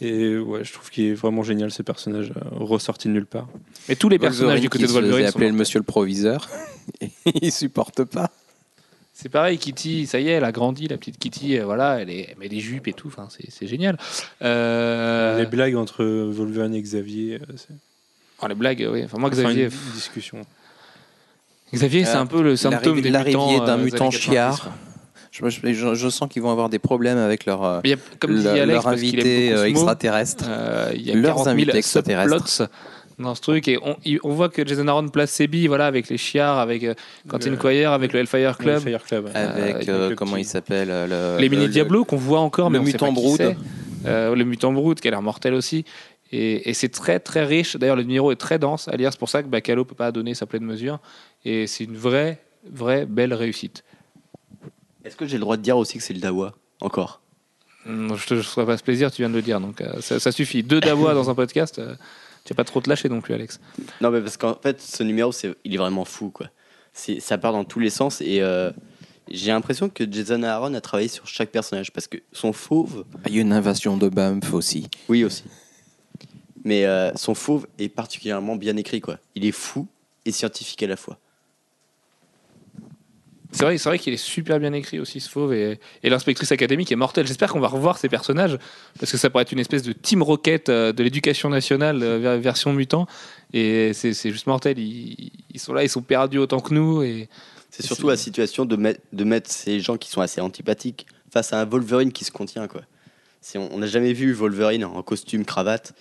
Et ouais, je trouve qu'il est vraiment génial ce personnage euh, ressorti de nulle part. Mais tous les personnages Wolverine du côté de Wolverine sont appeler le monsieur le proviseur. Et il supporte pas. C'est pareil, Kitty, ça y est, elle a grandi, la petite Kitty, euh, voilà, elle, est, elle met des jupes et tout, enfin, c'est génial. Euh, Les blagues entre Wolverine et Xavier, oh, les blagues, oui. Enfin, moi, enfin, Xavier, une discussion. Xavier c'est Euh, un peu le symptôme des l'arrivée mutants. d'un mutant années 90, chiard. Je, je- je sens qu'ils vont avoir des problèmes avec leur, euh, Mais il y a, comme le- dit Alex, leur invité euh, extraterrestre. euh, il y a Leurs 40 000 invités extraterrestres. dans ce truc et on, voit que Jason Aaron place ses billes voilà, avec les chiards, avec euh, Quentin Quire, avec le Hellfire Club, Le Club. ouais. avec, euh, comment petit- il s'appelle le- les mini le- Diablo qu'on voit encore, le mais on mutant Brood. Euh, le mutant Brood qui a l'air mortel aussi. Et, et c'est très très riche. D'ailleurs, le numéro est très dense. À lire, c'est pour ça que Bacalo peut pas donner sa pleine mesure. Et c'est une vraie, vraie belle réussite. Est-ce que j'ai le droit de dire aussi que c'est le Dawa Encore? Je te je ferai pas ce plaisir, tu viens de le dire. Donc euh, ça, ça suffit. Deux Dawa dans un podcast, euh, tu vas pas trop te lâcher non plus, Alex. Non, mais parce qu'en fait, ce numéro, c'est, il est vraiment fou, quoi. C'est, ça part dans tous les sens et euh, j'ai l'impression que Jason Aaron a travaillé sur chaque personnage parce que son fauve, Il y a une invasion de Bump aussi. oui aussi, mais euh, son fauve est particulièrement bien écrit, quoi. Il est fou et scientifique à la fois. C'est vrai, c'est vrai qu'il est super bien écrit aussi, ce fauve. Et, et l'inspectrice académique est mortelle. J'espère qu'on va revoir ces personnages parce que ça pourrait être une espèce de Team Rocket euh, de l'éducation nationale euh, ver- version mutant. Et c'est c'est juste mortel. Ils, ils sont là, ils sont perdus autant que nous. Et C'est surtout la situation de mettre, de mettre ces gens qui sont assez antipathiques face à un Wolverine qui se contient, quoi. C'est- on n'a jamais vu Wolverine en costume, cravate.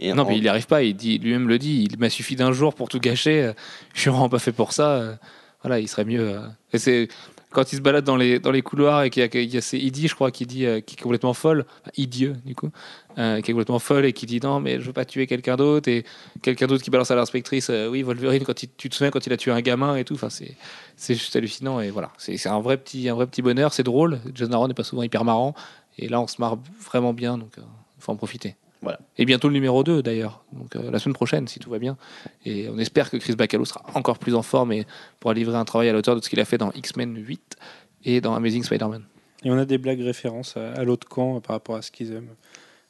Et non, en- mais il n'y arrive pas. Il dit lui-même le dit. Il m'a suffi d'un jour pour tout gâcher. Je suis vraiment pas fait pour ça. Voilà, il serait mieux. euh. Et c'est quand il se balade dans les dans les couloirs et qu'il y a, ces Idi, je crois, qui dit euh, qui est complètement folle, enfin, idieux du coup, euh, qui est complètement folle et qui dit non, mais je veux pas tuer quelqu'un d'autre et quelqu'un d'autre qui balance à l'inspectrice, oui Wolverine quand tu te souviens quand il a tué un gamin et tout. Enfin, c'est c'est juste hallucinant et voilà, c'est c'est un vrai petit un vrai petit bonheur. C'est drôle. John Aaron n'est pas souvent hyper marrant et là on se marre vraiment bien, donc il faut en profiter. Voilà. Et bientôt le numéro 2 d'ailleurs, donc euh, la semaine prochaine si tout va bien. Et on espère que Chris Bacalo sera encore plus en forme et pourra livrer un travail à l'auteur de ce qu'il a fait dans X-Men 8 et dans Amazing Spider-Man. Et on a des blagues références à, à l'autre camp euh, par rapport à ce qu'ils aiment.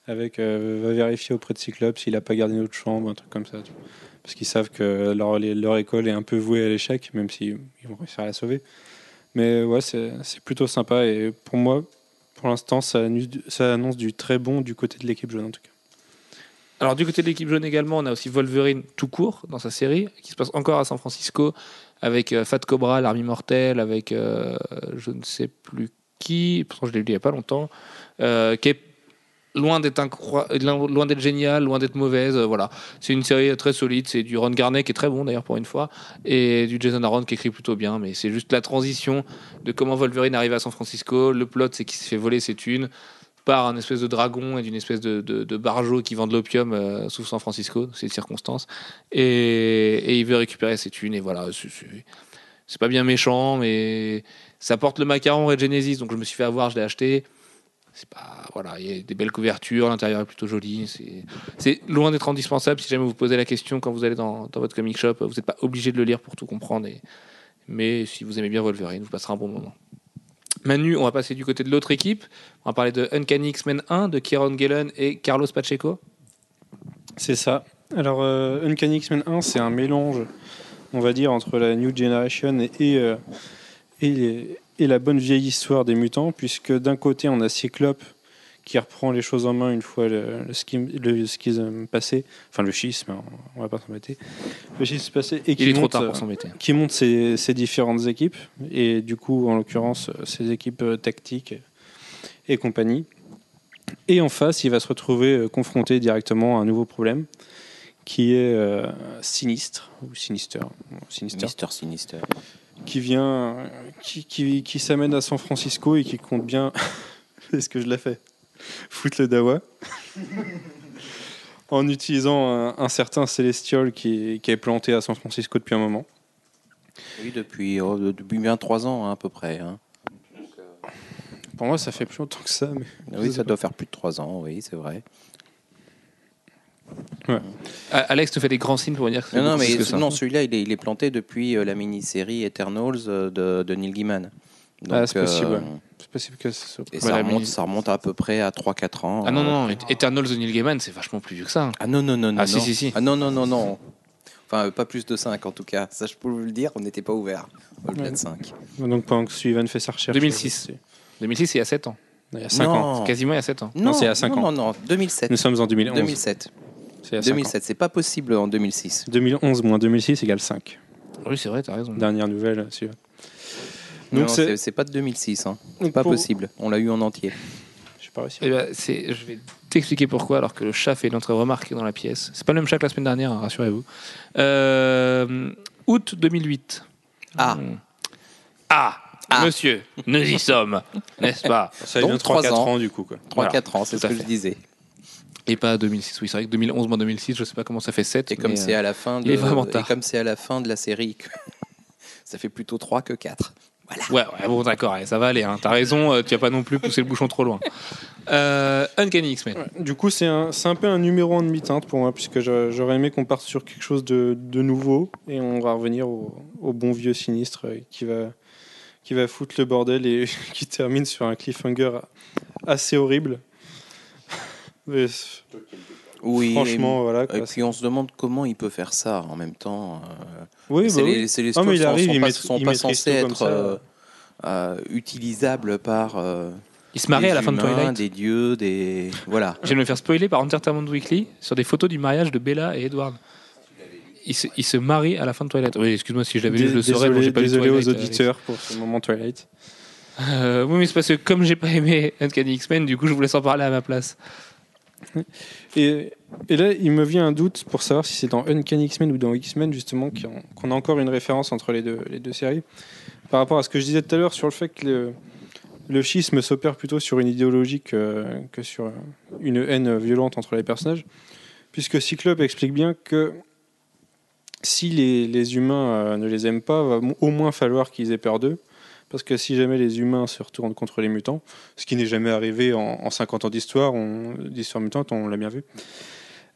Avec euh, va vérifier auprès de Cyclope s'il n'a pas gardé notre chambre, un truc comme ça. Parce qu'ils savent que leur, école est un peu vouée à l'échec, même s'ils ils vont réussir à la sauver. Mais ouais, c'est plutôt sympa. Et pour moi, pour l'instant, ça, annonce du- ça annonce du très bon du côté de l'équipe jaune en tout cas. Alors du côté de l'équipe jaune également, on a aussi Wolverine tout court dans sa série, qui se passe encore à San Francisco, avec euh, Fat Cobra, l'armée mortelle, avec euh, je ne sais plus qui, pourtant je l'ai lu il n'y a pas longtemps, euh, qui est loin d'être loin d'être génial, loin d'être mauvaise. voilà, c'est une série très solide. C'est du Ron Garnet qui est très bon d'ailleurs pour une fois, et du Jason Aaron qui écrit plutôt bien. Mais c'est juste la transition de comment Wolverine arrive à San Francisco. Le plot, c'est qu'il se fait voler ses thunes par un espèce de dragon et d'une espèce de, de, barjo qui vend de l'opium euh, sous San Francisco, c'est circonstances. Et, et il veut récupérer ses thunes. Et voilà, c'est- pas bien méchant, mais ça porte le macaron Red Genesis, donc je me suis fait avoir, je l'ai acheté. c'est pas voilà, il y a des belles couvertures, l'intérieur est plutôt joli. C'est loin d'être indispensable. Si jamais vous posez la question quand vous allez dans, votre comic shop, vous n'êtes pas obligé de le lire pour tout comprendre. Mais si vous aimez bien Wolverine, vous passerez un bon moment. Manu, on va passer du côté de l'autre équipe. On va parler de Uncanny X-Men 1 de Kieron Gillen et Carlos Pacheco. C'est ça. Alors, euh, Uncanny X-Men 1, c'est un mélange, on va dire, entre la New Generation et, euh, et, la bonne vieille histoire des mutants, puisque d'un côté, on a Cyclope qui reprend les choses en main une fois le, le, schisme passé, enfin le schisme, on va pas s'embêter, le schisme passé, et qui monte, qui monte ses, ses, différentes équipes, et du coup, en l'occurrence, ses équipes tactiques et compagnie. Et en face, il va se retrouver euh, confronté directement à un nouveau problème qui est euh, sinistre ou sinister, sinister, sinister, qui vient, qui, qui, qui s'amène à San Francisco et qui compte bien. Est-ce que je l'ai fait Foutre le dawa en utilisant un, certain Celestial qui, qui, est planté à San Francisco depuis un moment. Oui, depuis, oh, depuis bien trois ans hein, à peu près. Hein. Pour moi, ça fait plus longtemps que ça. Mais oui, ça doit faire plus de trois ans, oui, c'est vrai. Ouais. Alex te fait des grands signes pour dire que Non, non, mais non, celui-là, il est, il est, planté depuis euh, la mini-série Eternals euh, de, de, Neil Gaiman. ah, c'est possible. Euh, c'est possible que ça, et ça, remonte, ça remonte à peu près à 3-4 ans. Ah non, non, Eternals de Neil Gaiman, c'est vachement plus vieux que ça. Hein. Ah non, non, non, non. Ah si, si, si. Ah non, non, non, non. Enfin, pas plus de 5 en tout cas. Ça, je peux vous le dire, on n'était pas ouvert au-delà de 5. Donc pendant que Sullivan fait sa recherche. 2006. 2006, c'est il y a 7 ans. Il y a 5 ans. Quasiment il y a 7 ans. Non, c'est il y a 5 ans. Non, non, 2007. Nous sommes en 2011. 2007. 2007, c'est pas possible en 2006. 2011 moins 2006 égale 5. Oui, c'est vrai, t'as raison. Dernière nouvelle, sûr. Donc c'est pas de 2006, hein. c'est pas possible. On l'a eu en entier. Je pas réussi. Eh ben, je vais t'expliquer pourquoi, alors que le chat fait une entrée remarquée dans la pièce. C'est pas le même chat que la semaine dernière, hein, rassurez-vous. Euh, août 2008. Ah. Hmm. ah. Ah. Monsieur, nous y sommes, n'est-ce pas? Ça Donc 3-4 ans. ans. du coup. 3-4 ans, c'est ce que je disais. Et pas 2006, oui, c'est vrai que 2011 moins 2006, je sais pas comment ça fait 7. Et comme c'est à la fin de, et comme c'est à la fin de la série, ça fait plutôt 3 que 4. Voilà. Ouais, bon, d'accord, ça va aller. Hein. T'as raison, euh, tu n'as pas non plus poussé le bouchon trop loin. Euh, Uncanny X-Men. du coup, c'est un, un, peu un numéro en demi-teinte pour moi, puisque j'aurais aimé qu'on parte sur quelque chose de, de, nouveau et on va revenir au, au bon vieux sinistre qui va, qui va foutre le bordel et qui termine sur un cliffhanger assez horrible. oui, franchement, voilà. et puis on se demande comment il peut faire ça en même temps. Euh, oui, c'est bah les, les non, mais il arrive, sont, pas, sont pas censés être euh, euh, utilisables par. il se marie à la fin de Twilight. Des dieux, des. Voilà. Je vais me faire spoiler par Entertainment Weekly sur des photos du mariage de Bella et Edward il se, il se, marie à la fin de Twilight. Oui, excuse-moi si je l'avais lu, je le saurais. Désolé, pas désolé aux auditeurs pour ce moment Twilight. Euh, oui, mais c'est parce que comme j'ai pas aimé Uncanny X-Men, du coup, je voulais s'en parler à ma place. Et, là, il me vient un doute pour savoir si c'est dans Uncanny X-Men ou dans X-Men, justement, qu'on a encore une référence entre les deux, séries. Par rapport à ce que je disais tout à l'heure sur le fait que le, le schisme s'opère plutôt sur une idéologie que, sur une haine violente entre les personnages. Puisque Cyclope explique bien que si les, les humains euh, ne les aiment pas, va au moins falloir qu'ils aient peur d'eux. Parce que si jamais les humains se retournent contre les mutants, ce qui n'est jamais arrivé en, en 50 ans d'histoire, d'histoire mutante, on l'a bien vu,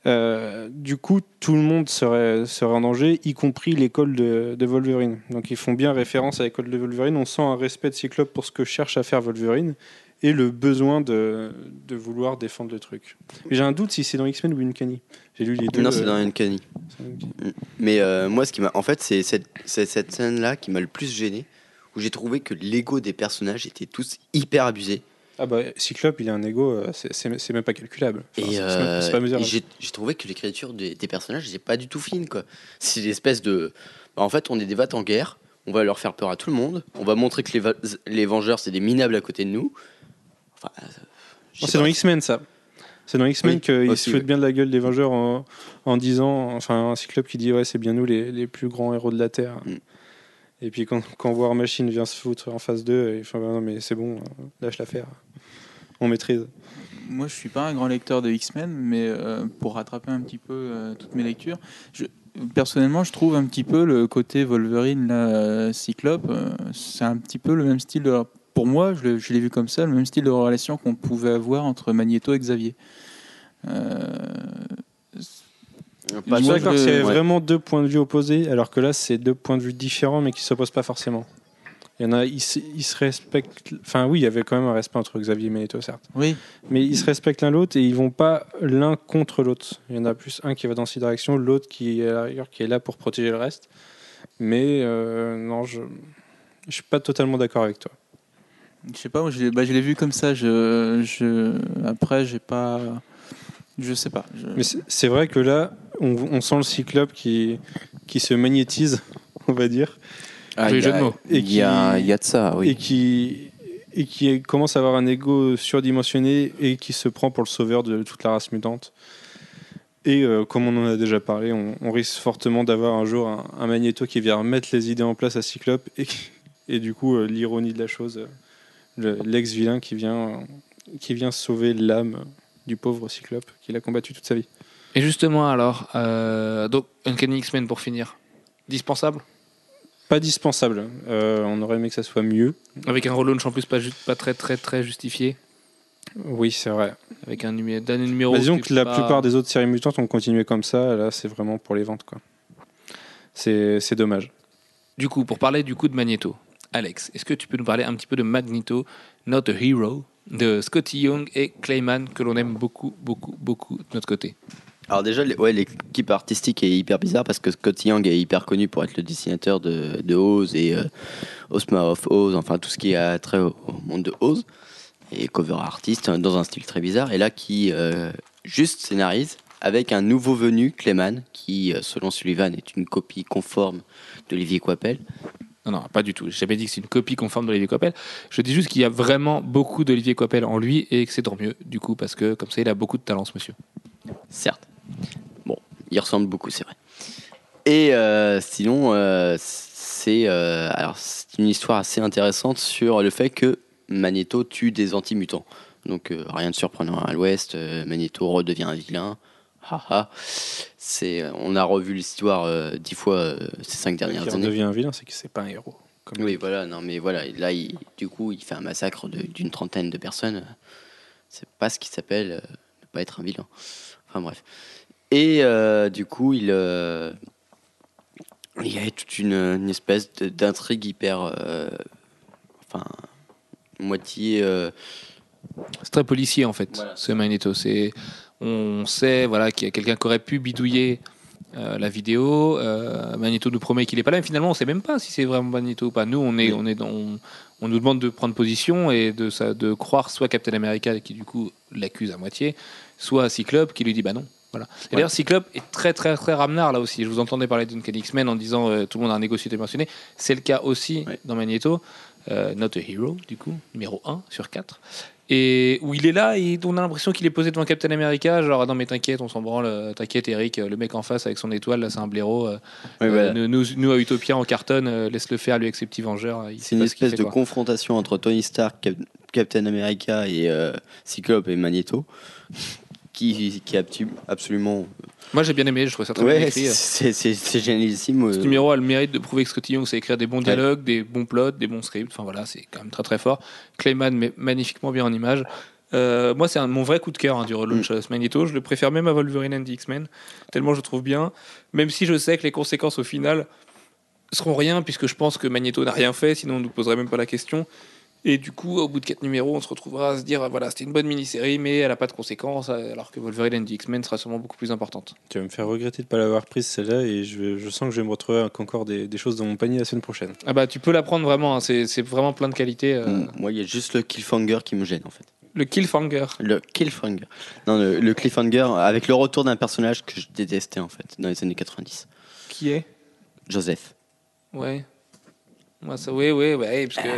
euh, du coup, tout le monde serait, serait en danger, y compris l'école de, de, Wolverine. Donc ils font bien référence à l'école de Wolverine. On sent un respect de Cyclope pour ce que cherche à faire Wolverine et le besoin de, de vouloir défendre le truc. J'ai un doute si c'est dans X-Men ou Uncanny. J'ai lu les deux. Non, c'est dans Uncanny. Mais euh, moi, ce qui m'a, en fait, c'est cette, cette scène-là qui m'a le plus gêné, où j'ai trouvé que l'ego des personnages était tous hyper abusés. Ah bah Cyclope, il a un ego, euh, c'est même pas calculable. Enfin, et, euh, j'ai trouvé que l'écriture des, des, personnages n'est pas du tout fine quoi. C'est l'espèce de, bah, en fait, on est des vates en guerre, on va leur faire peur à tout le monde, on va montrer que les, les Vengeurs c'est des minables à côté de nous. Enfin, oh, c'est dans X-Men ça. C'est dans X-Men qu'il se fout bien de la gueule des Vengeurs en, en, disant, enfin, un Cyclope qui dit ouais, c'est bien nous les, les, plus grands héros de la Terre. Mm. Et puis quand, quand War Machine vient se foutre en face d'eux, il fait non, mais c'est bon, lâche l'affaire. On maîtrise. Moi, je suis pas un grand lecteur de X-Men, mais euh, pour rattraper un petit peu euh, toutes mes lectures, personnellement, je trouve un petit peu le côté Wolverine, la Cyclope, euh, c'est un petit peu le même style de pour moi, je l'ai vu comme ça, le même style de relation qu'on pouvait avoir entre Magneto et Xavier. Euh, pas je suis d'accord, c'est vraiment deux points de vue opposés, alors que là, c'est deux points de vue différents, mais qui ne s'opposent pas forcément. Il y en a, ils, se respectent. Enfin, oui, il y avait quand même un respect entre Xavier et Magneto, certes. Oui. Mais ils se respectent l'un l'autre et ils vont pas l'un contre l'autre. Il y en a plus un qui va dans cette direction, l'autre qui est qui est là pour protéger le reste. Mais euh, non, je, je suis pas totalement d'accord avec toi. Je sais pas, moi, je, bah, je l'ai vu comme ça. Je, je, après, j'ai pas. Je sais pas. Mais c'est vrai que là, on, on, sent le cyclope qui, qui se magnétise, on va dire. Ah, il y, y, a, y a de ça, oui. Et qui, et qui commence à avoir un ego surdimensionné et qui se prend pour le sauveur de toute la race mutante. Et euh, comme on en a déjà parlé, on, risque fortement d'avoir un jour un, Magneto qui vient remettre les idées en place à Cyclope et, et du coup euh, l'ironie de la chose, euh, l'ex-vilain qui vient, qui vient sauver l'âme du pauvre Cyclope qu'il a combattu toute sa vie. Et justement alors, donc Uncanny X-Men pour finir, dispensable? Pas dispensable. on aurait aimé que ça soit mieux. Avec un relaunch en plus pas, pas très très très justifié. Oui, c'est vrai. Avec un numéro. numéro bah, disons que la plupart des autres séries mutantes ont continué comme ça. Là, c'est vraiment pour les ventes, quoi. C'est dommage. Du coup, pour parler du coup de Magneto, Alex, est-ce que tu peux nous parler un petit peu de Magneto, Not a Hero, de Scotty Young et Clayman, que l'on aime beaucoup, beaucoup, beaucoup de notre côté alors déjà, ouais, l'équipe artistique est hyper bizarre parce que Scotty Young est hyper connu pour être le dessinateur de, de Oz et euh, Osma of Oz, enfin tout ce qui a trait au, monde de Oz et cover artiste dans un style très bizarre, et là qui euh, juste scénarise avec un nouveau venu, Clayman, qui, euh, selon Sullivan, est une copie conforme d'Olivier Coipel. Non, non, pas du tout. J'ai jamais dit que c'est une copie conforme d'Olivier Coipel. Je dis juste qu'il y a vraiment beaucoup d'Olivier Coipel en lui et que c'est tant mieux, du coup, parce que comme ça, il a beaucoup de talent, ce monsieur. Certes. Bon, il ressemble beaucoup, c'est vrai. Et euh, sinon, c'est alors c'est une histoire assez intéressante sur le fait que Magneto tue des anti-mutants. Donc euh, rien de surprenant à l'ouest, euh, Magneto redevient un vilain. C'est, on a revu l'histoire euh, dix fois ces cinq dernières années. Il redevient un vilain, c'est que c'est pas un héros. oui, voilà, non, mais voilà, là, il, du coup, il fait un massacre d'une trentaine de personnes. C'est pas ce qui s'appelle ne pas être un vilain. Enfin bref. Et du coup, il, il y a toute une, une espèce d'intrigue hyper, enfin moitié. Euh, c'est très policier en fait, ce Magneto. C'est, on sait voilà qu'il y a quelqu'un qui aurait pu bidouiller euh, la vidéo. Euh, Magneto nous promet qu'il n'est pas là, mais finalement on ne sait même pas si c'est vraiment Magneto ou pas. Nous, on est, on est on, nous demande de prendre position et de, ça, de croire soit Captain America qui du coup l'accuse à moitié, soit Cyclope qui lui dit bah non. Voilà. Et d'ailleurs, Cyclope est très très très ramenard là aussi. Je vous entendais parler d'Uncanny X-Men en disant tout le monde a un négocié mentionné. C'est le cas aussi dans Magneto. Euh, Not a Hero, du coup, numéro 1 sur 4. Et où il est là et on a l'impression qu'il est posé devant Captain America, genre ah non mais t'inquiète, on s'en branle, euh, t'inquiète Eric, le mec en face avec son étoile, là c'est un blaireau. Euh, nous, nous, à Utopia en cartonne, laisse-le faire lui avec ses petits vengeurs. C'est une espèce de confrontation entre Tony Stark, Captain America et Cyclope et Magneto qui, qui est absolument moi j'ai bien aimé, je trouve ça très bien écrit. C'est génialissime. Ce numéro a le mérite de prouver que Scotty Young sait écrire des bons dialogues, des bons plots, des bons scripts. Enfin voilà, c'est quand même très très fort. Clayman met magnifiquement bien en image. Euh, moi, c'est mon vrai coup de cœur hein, du relaunch mm. Magneto. Je le préfère même à Wolverine and the X-Men, tellement je le trouve bien. Même si je sais que les conséquences au final seront rien, puisque je pense que Magneto n'a rien fait, sinon on ne nous poserait même pas la question. Et du coup, au bout de 4 numéros, on se retrouvera à se dire voilà, c'était une bonne mini-série, mais elle n'a pas de conséquences, alors que Wolverine and the X-Men sera sûrement beaucoup plus importante. Tu vas me faire regretter de ne pas l'avoir prise celle-là, et je, je, sens que je vais me retrouver encore des, des, choses dans mon panier la semaine prochaine. Ah bah, tu peux la prendre vraiment, hein, c'est vraiment plein de qualités. Euh. Mm, moi, il y a juste le Killfanger qui me gêne en fait. Le Killfanger Le Killfanger. Non, le, le Cliffhanger, avec le retour d'un personnage que je détestais en fait, dans les années 90. Qui est? Joseph. Ouais. Moi, ça, oui, oui, ouais, parce que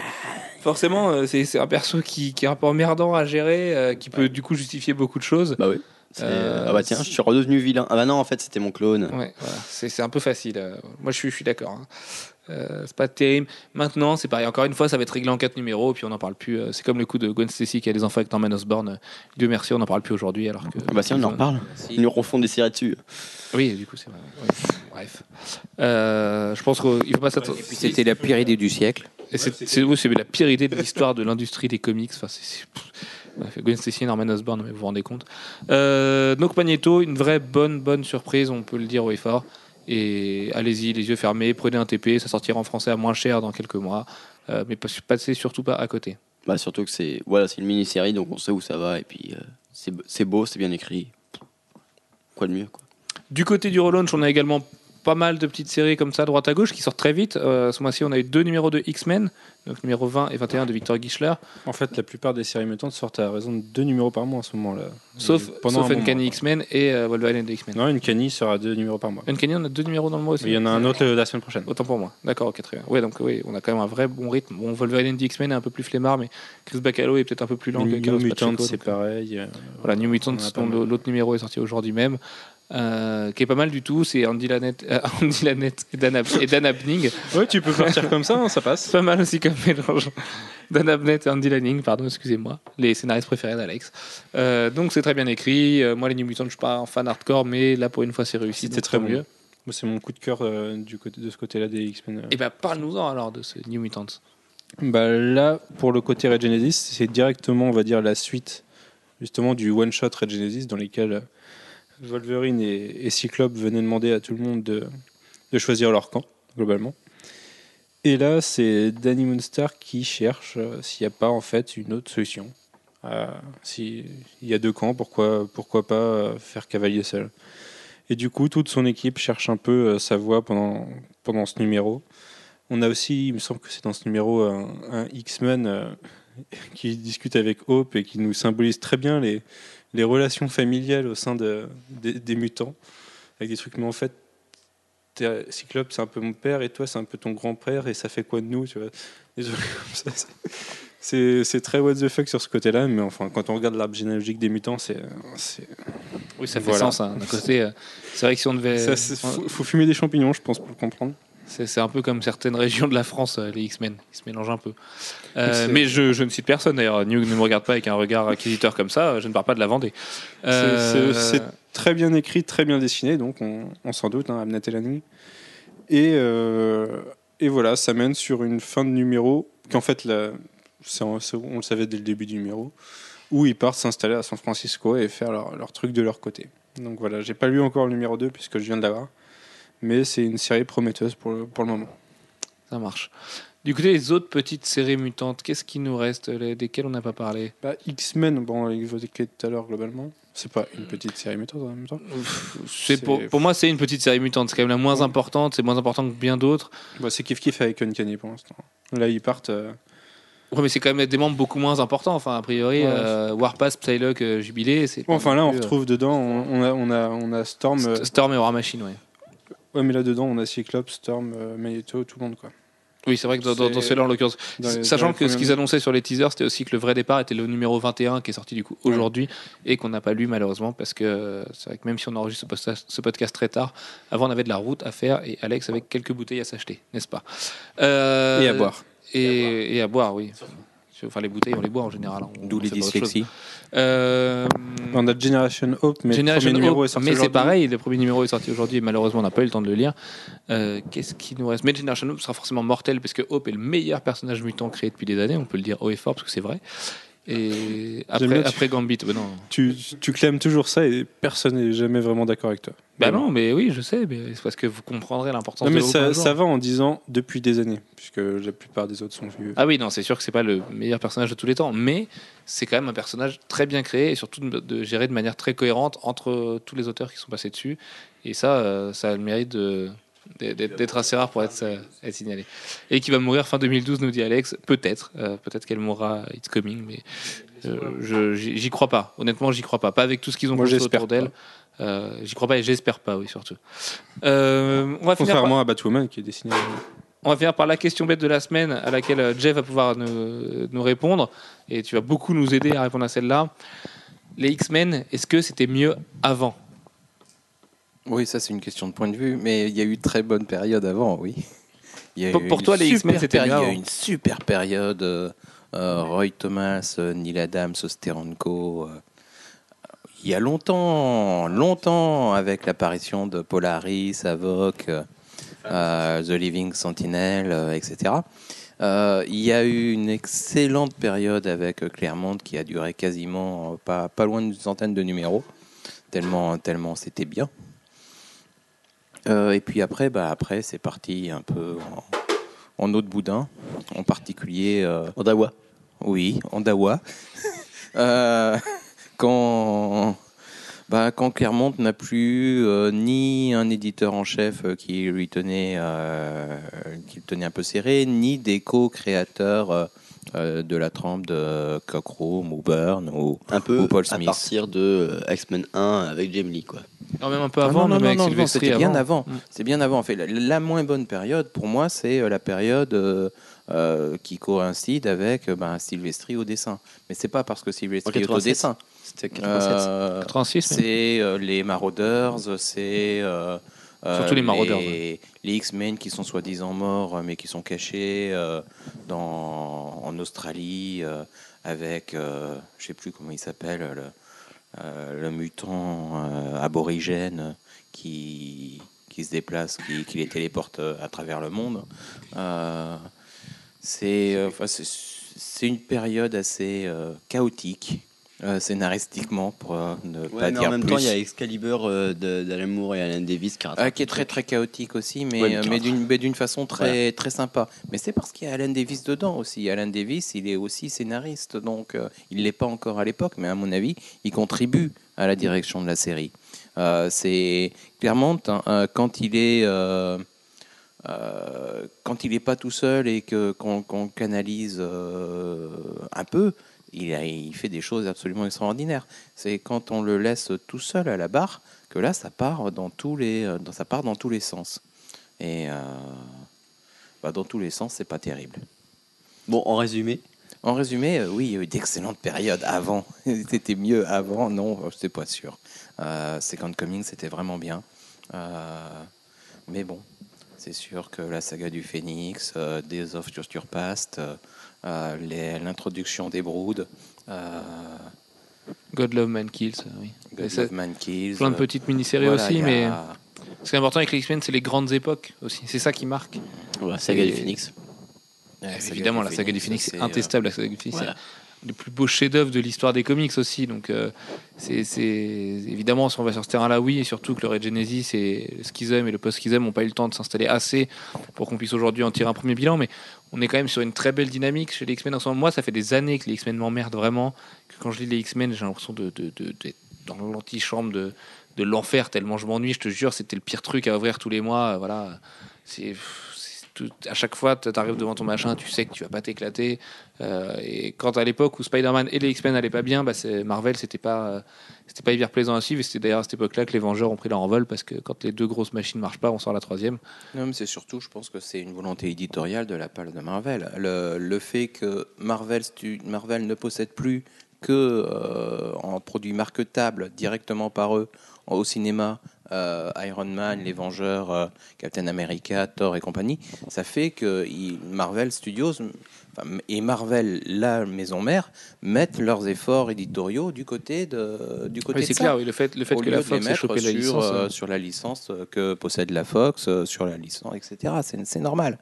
forcément, euh, c'est un perso qui, qui, est un peu emmerdant à gérer, euh, qui peut du coup justifier beaucoup de choses. Bah oui. Ah bah tiens, je suis redevenu vilain. Ah bah non, en fait, c'était mon clone. Ouais, c'est un peu facile. Moi, je suis, je suis d'accord. Hein. Euh, c'est pas terrible. Maintenant, c'est pareil. Encore une fois, ça va être réglé en 4 numéros, et puis on n'en parle plus. Euh, c'est comme le coup de Gwen Stacy qui a des enfants avec Norman Osborn. Dieu merci, on n'en parle plus aujourd'hui. Alors que. Ah bah si, on en reparle. Ils nous refont des séries dessus. Oui, du coup, c'est vrai. Bref. Euh, je pense qu'il faut pas s'attendre. C'était la pire idée du siècle. Et c'est la pire idée de l'histoire de l'industrie des comics. Enfin, c'est. Gwen Stacy et Norman Osborn, mais vous vous rendez compte. donc Magneto, une vraie bonne bonne surprise, on peut le dire au effort. Et allez-y, les yeux fermés, prenez un TP, ça sortira en français à moins cher dans quelques mois. Euh, mais passez surtout pas à côté. Bah surtout que c'est voilà, c'est une mini-série, donc on sait où ça va. Et puis euh, c'est beau, c'est bien écrit. Quoi de mieux quoi. Du côté du relaunch, on a également pas mal de petites séries comme ça, droite à gauche, qui sortent très vite. Euh, ce mois-ci, on a eu deux numéros de X-Men, donc numéro 20 et 21 de Victor Gischler. En fait, la plupart des séries mutantes sortent à raison de deux numéros par mois en ce moment-là. Sauf, sauf Uncanny X-Men et euh, Wolverine X-Men. Non, Uncanny sera deux numéros par mois. Uncanny, on a deux numéros dans le mois aussi. Il y en a un autre la semaine prochaine. Autant pour moi. D'accord, ok, très bien. Ouais, donc oui, on a quand même un vrai bon rythme. Bon, Wolverine X-Men est un peu plus flemmard, mais Chris Bacalo est peut-être un peu plus lent que New Mutant, c'est pareil. Euh, voilà, New Mutant, l'autre numéro est sorti aujourd'hui même. Euh, qui est pas mal du tout. C'est Andy Lanette, euh, Andy Lanette et, Dan, et Dan Abning. ouais, tu peux partir comme ça, hein, ça passe. Pas mal aussi comme mélange. Dan Abnett et Andy Lanning, pardon, excusez-moi, les scénaristes préférés d'Alex. Euh, donc c'est très bien écrit. moi, les New Mutants, je suis pas un fan hardcore, mais là, pour une fois, c'est réussi. C'était très mieux. Moi, c'est mon coup de cœur du côté, de ce côté-là des X-Men. Et bah, parle-nous-en alors de ce New Mutants. Bah, là, pour le côté Red Genesis, c'est directement, on va dire, la suite justement du one-shot Red Genesis dans lesquels Wolverine et, Cyclope venaient demander à tout le monde de, choisir leur camp, globalement. Et là, c'est Danny Moonstar qui cherche euh, s'il n'y a pas en fait une autre solution. Euh, s'il y a deux camps, pourquoi, pas euh, faire cavalier seul? Et du coup, toute son équipe cherche un peu sa voie pendant, pendant ce numéro. On a aussi, il me semble que c'est dans ce numéro, un, X-Men qui discute avec Hope et qui nous symbolise très bien les, les relations familiales au sein de, des, mutants, avec des trucs, mais en fait, Cyclope, c'est un peu mon père, et toi, c'est un peu ton grand-père, et ça fait quoi de nous tu vois? C'est très what the fuck sur ce côté-là, mais enfin, quand on regarde l'arbre généalogique des mutants, c'est. Oui, ça fait sens. Hein. D'un côté, euh, c'est vrai que si on devait. Il faut, faut, fumer des champignons, je pense, pour le comprendre. C'est un peu comme certaines régions de la France, euh, les X-Men. Ils se mélangent un peu. Euh, mais je, ne cite personne d'ailleurs. New ne me regarde pas avec un regard acquisiteur comme ça. Je ne parle pas de la Vendée. Euh, c'est très bien écrit, très bien dessiné, donc on, s'en doute, hein, et Et, voilà, ça mène sur une fin de numéro qu'en fait, on, le savait dès le début du numéro, où ils partent s'installer à San Francisco et faire leur, leur truc de leur côté. Donc voilà, j'ai pas lu encore le numéro 2 puisque je viens de l'avoir mais c'est une série prometteuse pour le, pour le moment. Ça marche. Du côté des autres petites séries mutantes, qu'est-ce qui nous reste, desquelles on n'a pas parlé? Bah, X-Men, bon, vous tout à l'heure globalement. C'est pas une petite série mutante en même temps c'est pour, pour, moi, c'est une petite série mutante. C'est quand même la moins importante. C'est moins important que bien d'autres. Bah, c'est kiff kiff avec Uncanny pour l'instant. Là, ils partent. Euh, ouais, mais c'est quand même des membres beaucoup moins importants. Enfin, a priori, euh, Warpath, Psylocke, euh, Jubilé. enfin, là, on retrouve dedans. On, a, on, a, on a Storm. Storm et War Machine, ouais. Ouais, mais là-dedans, on a Cyclops, Storm, euh, Magneto, tout le monde, quoi. Oui, c'est vrai que dans, dans, là en l'occurrence. Sachant que ce qu'ils annonçaient sur les teasers, c'était aussi que le vrai départ était le numéro 21 qui est sorti du coup aujourd'hui et qu'on n'a pas lu malheureusement parce que c'est vrai que même si on enregistre ce podcast, très tard, avant on avait de la route à faire et Alex avec quelques bouteilles à s'acheter, n'est-ce pas? Euh, Et à boire. Et, et à boire, oui. Enfin, les bouteilles, on les boit en général. Hein. D'où les dyslexies. Euh, on a Generation Hope, mais Generation le numéro est sorti Mais c'est pareil, le premier numéro est sorti aujourd'hui et malheureusement, on n'a pas eu le temps de le lire. Euh, qu'est-ce qui nous reste? Mais Generation Hope sera forcément mortel parce que Hope est le meilleur personnage mutant créé depuis des années, on peut le dire haut et fort parce que c'est vrai. Et après, après Gambit, non. Tu, tu clames toujours ça et personne n'est jamais vraiment d'accord avec toi. Bah non, mais oui, je sais, mais c'est parce que vous comprendrez l'importance de mais ça, ça, va en disant depuis des années, puisque la plupart des autres sont vieux. Ah oui, non, c'est sûr que c'est pas le meilleur personnage de tous les temps, mais c'est quand même un personnage très bien créé et surtout de, gérer de manière très cohérente entre tous les auteurs qui sont passés dessus. Et ça, euh, ça a le mérite de, d'être assez rare pour être, euh, être, signalé. Et qui va mourir fin 2012, nous dit Alex. Peut-être, euh, peut-être qu'elle mourra It's Coming, mais euh, j'y crois pas. Honnêtement, j'y crois pas. Pas avec tout ce qu'ils ont fait autour d'elle. j'y crois pas et j'espère pas, oui, surtout. on va Contrairement à Batwoman qui est dessiné. On va finir par la question bête de la semaine à laquelle Jeff va pouvoir nous, nous répondre et tu vas beaucoup nous aider à répondre à celle-là. les X-Men, est-ce que c'était mieux avant? Oui, ça c'est une question de point de vue, mais il y a eu très bonne période avant, oui. pour, toi, les X-Men, c'était Il y a eu une super période. Euh, Roy Thomas, Neil Adams, Steranko. il y a longtemps, longtemps, avec l'apparition de Polaris, Avoc, The Living Sentinel, etc. Euh, il y a eu une excellente période avec Clermont qui a duré quasiment pas, pas loin d'une centaine de numéros, tellement, tellement c'était bien. Euh, et puis après, bah après c'est parti un peu en, en eau de boudin, en particulier. Euh, en dawa. Oui, en dawa. quand bah, quand Clermont n'a plus euh, ni un éditeur en chef euh, qui lui tenait, euh, qui le tenait un peu serré, ni des co-créateurs de la trempe de Cockrum ou Burn ou, un peu Paul Smith. à partir de X-Men 1 avec Jamie Lee quoi. Non, même un peu avant, non, non, non, c'était bien avant. Mm. C'est bien avant. En fait, la, moins bonne période pour moi, c'est la période qui coïncide avec ben, Sylvestri au dessin. Mais c'est pas parce que Sylvestri est au dessin. C'était 86. Euh, c'est euh, les Marauders, c'est. Euh, Surtout les Marauders. Les, X-Men qui sont soi-disant morts, mais qui sont cachés dans, en Australie avec, je sais plus comment il s'appelle, le, le, mutant aborigène qui, qui se déplace, qui, qui, les téléporte à travers le monde. c'est enfin, une période assez chaotique euh, scénaristiquement pour euh, ne pas dire en même temps, il y a Excalibur euh, d'Alan Moore et Alan Davis qui, qui est très très chaotique aussi, mais, mais d'une façon très très sympa. Mais c'est parce qu'il y a Alan Davis dedans aussi. Alan Davis, il est aussi scénariste, donc il l'est pas encore à l'époque, mais à mon avis, il contribue à la direction de la série. c'est clairement quand il est quand il n'est pas tout seul et que qu'on canalise un peu, il, fait des choses absolument extraordinaires. C'est quand on le laisse tout seul à la barre que là, ça part dans tous les, euh, ça part dans tous les sens. Et euh, bah, dans tous les sens, c'est pas terrible. Bon, en résumé En résumé, euh, oui, il y a eu d'excellentes périodes avant. c'était mieux avant, non, je sais pas sûr. Second Coming, c'était vraiment bien. mais bon, c'est sûr que la saga du Phénix, Days of Future Past, l'introduction des broods. Euh, God Love Man Kills, oui. God Love Man Kills. Plein de petites mini-séries aussi, mais ce qui est important avec les X-Men, c'est les grandes époques aussi. C'est ça qui marque. la saga du Phoenix. évidemment, la saga du Phoenix, c'est intestable. La saga du Phoenix, le plus beau chef-d'œuvre de l'histoire des comics aussi. Donc, euh, c'est évidemment, si on va sur ce terrain-là, oui, et surtout que le Red Genesis et le Schism et le post-Schism n'ont pas eu le temps de s'installer assez pour qu'on puisse aujourd'hui en tirer un premier bilan. Mais on est quand même sur une très belle dynamique chez les X-Men. Moi, ça fait des années que les X-Men m'emmerdent vraiment. Que quand je lis les X-Men, j'ai l'impression de, de, dans l'antichambre de, de l'enfer tellement je m'ennuie. Je te jure, c'était le pire truc à ouvrir tous les mois. Voilà, c'est à chaque fois, tu arrives devant ton machin, tu sais que tu vas pas t'éclater. Euh, et quand à l'époque où Spider-Man et les X-Men n'allaient pas bien, bah Marvel, c'était pas, c'était pas hyper plaisant à suivre. Et c'était d'ailleurs à cette époque-là que les Vengeurs ont pris leur envol parce que quand les deux grosses machines marchent pas, on sort la troisième. Non, mais c'est surtout, je pense que c'est une volonté éditoriale de la part de Marvel. Le, le fait que Marvel, Marvel ne possède plus que euh, en produits marketables directement par eux au cinéma euh, Iron Man, Les Vengeurs, euh, Captain America, Thor et compagnie, ça fait que Marvel Studios et Marvel, la maison mère, mettent leurs efforts éditoriaux du côté de du côté c'est clair, le fait, le fait que la Fox ait chopé la licence, euh, sur la licence que possède la Fox, sur la licence, etc. C'est normal.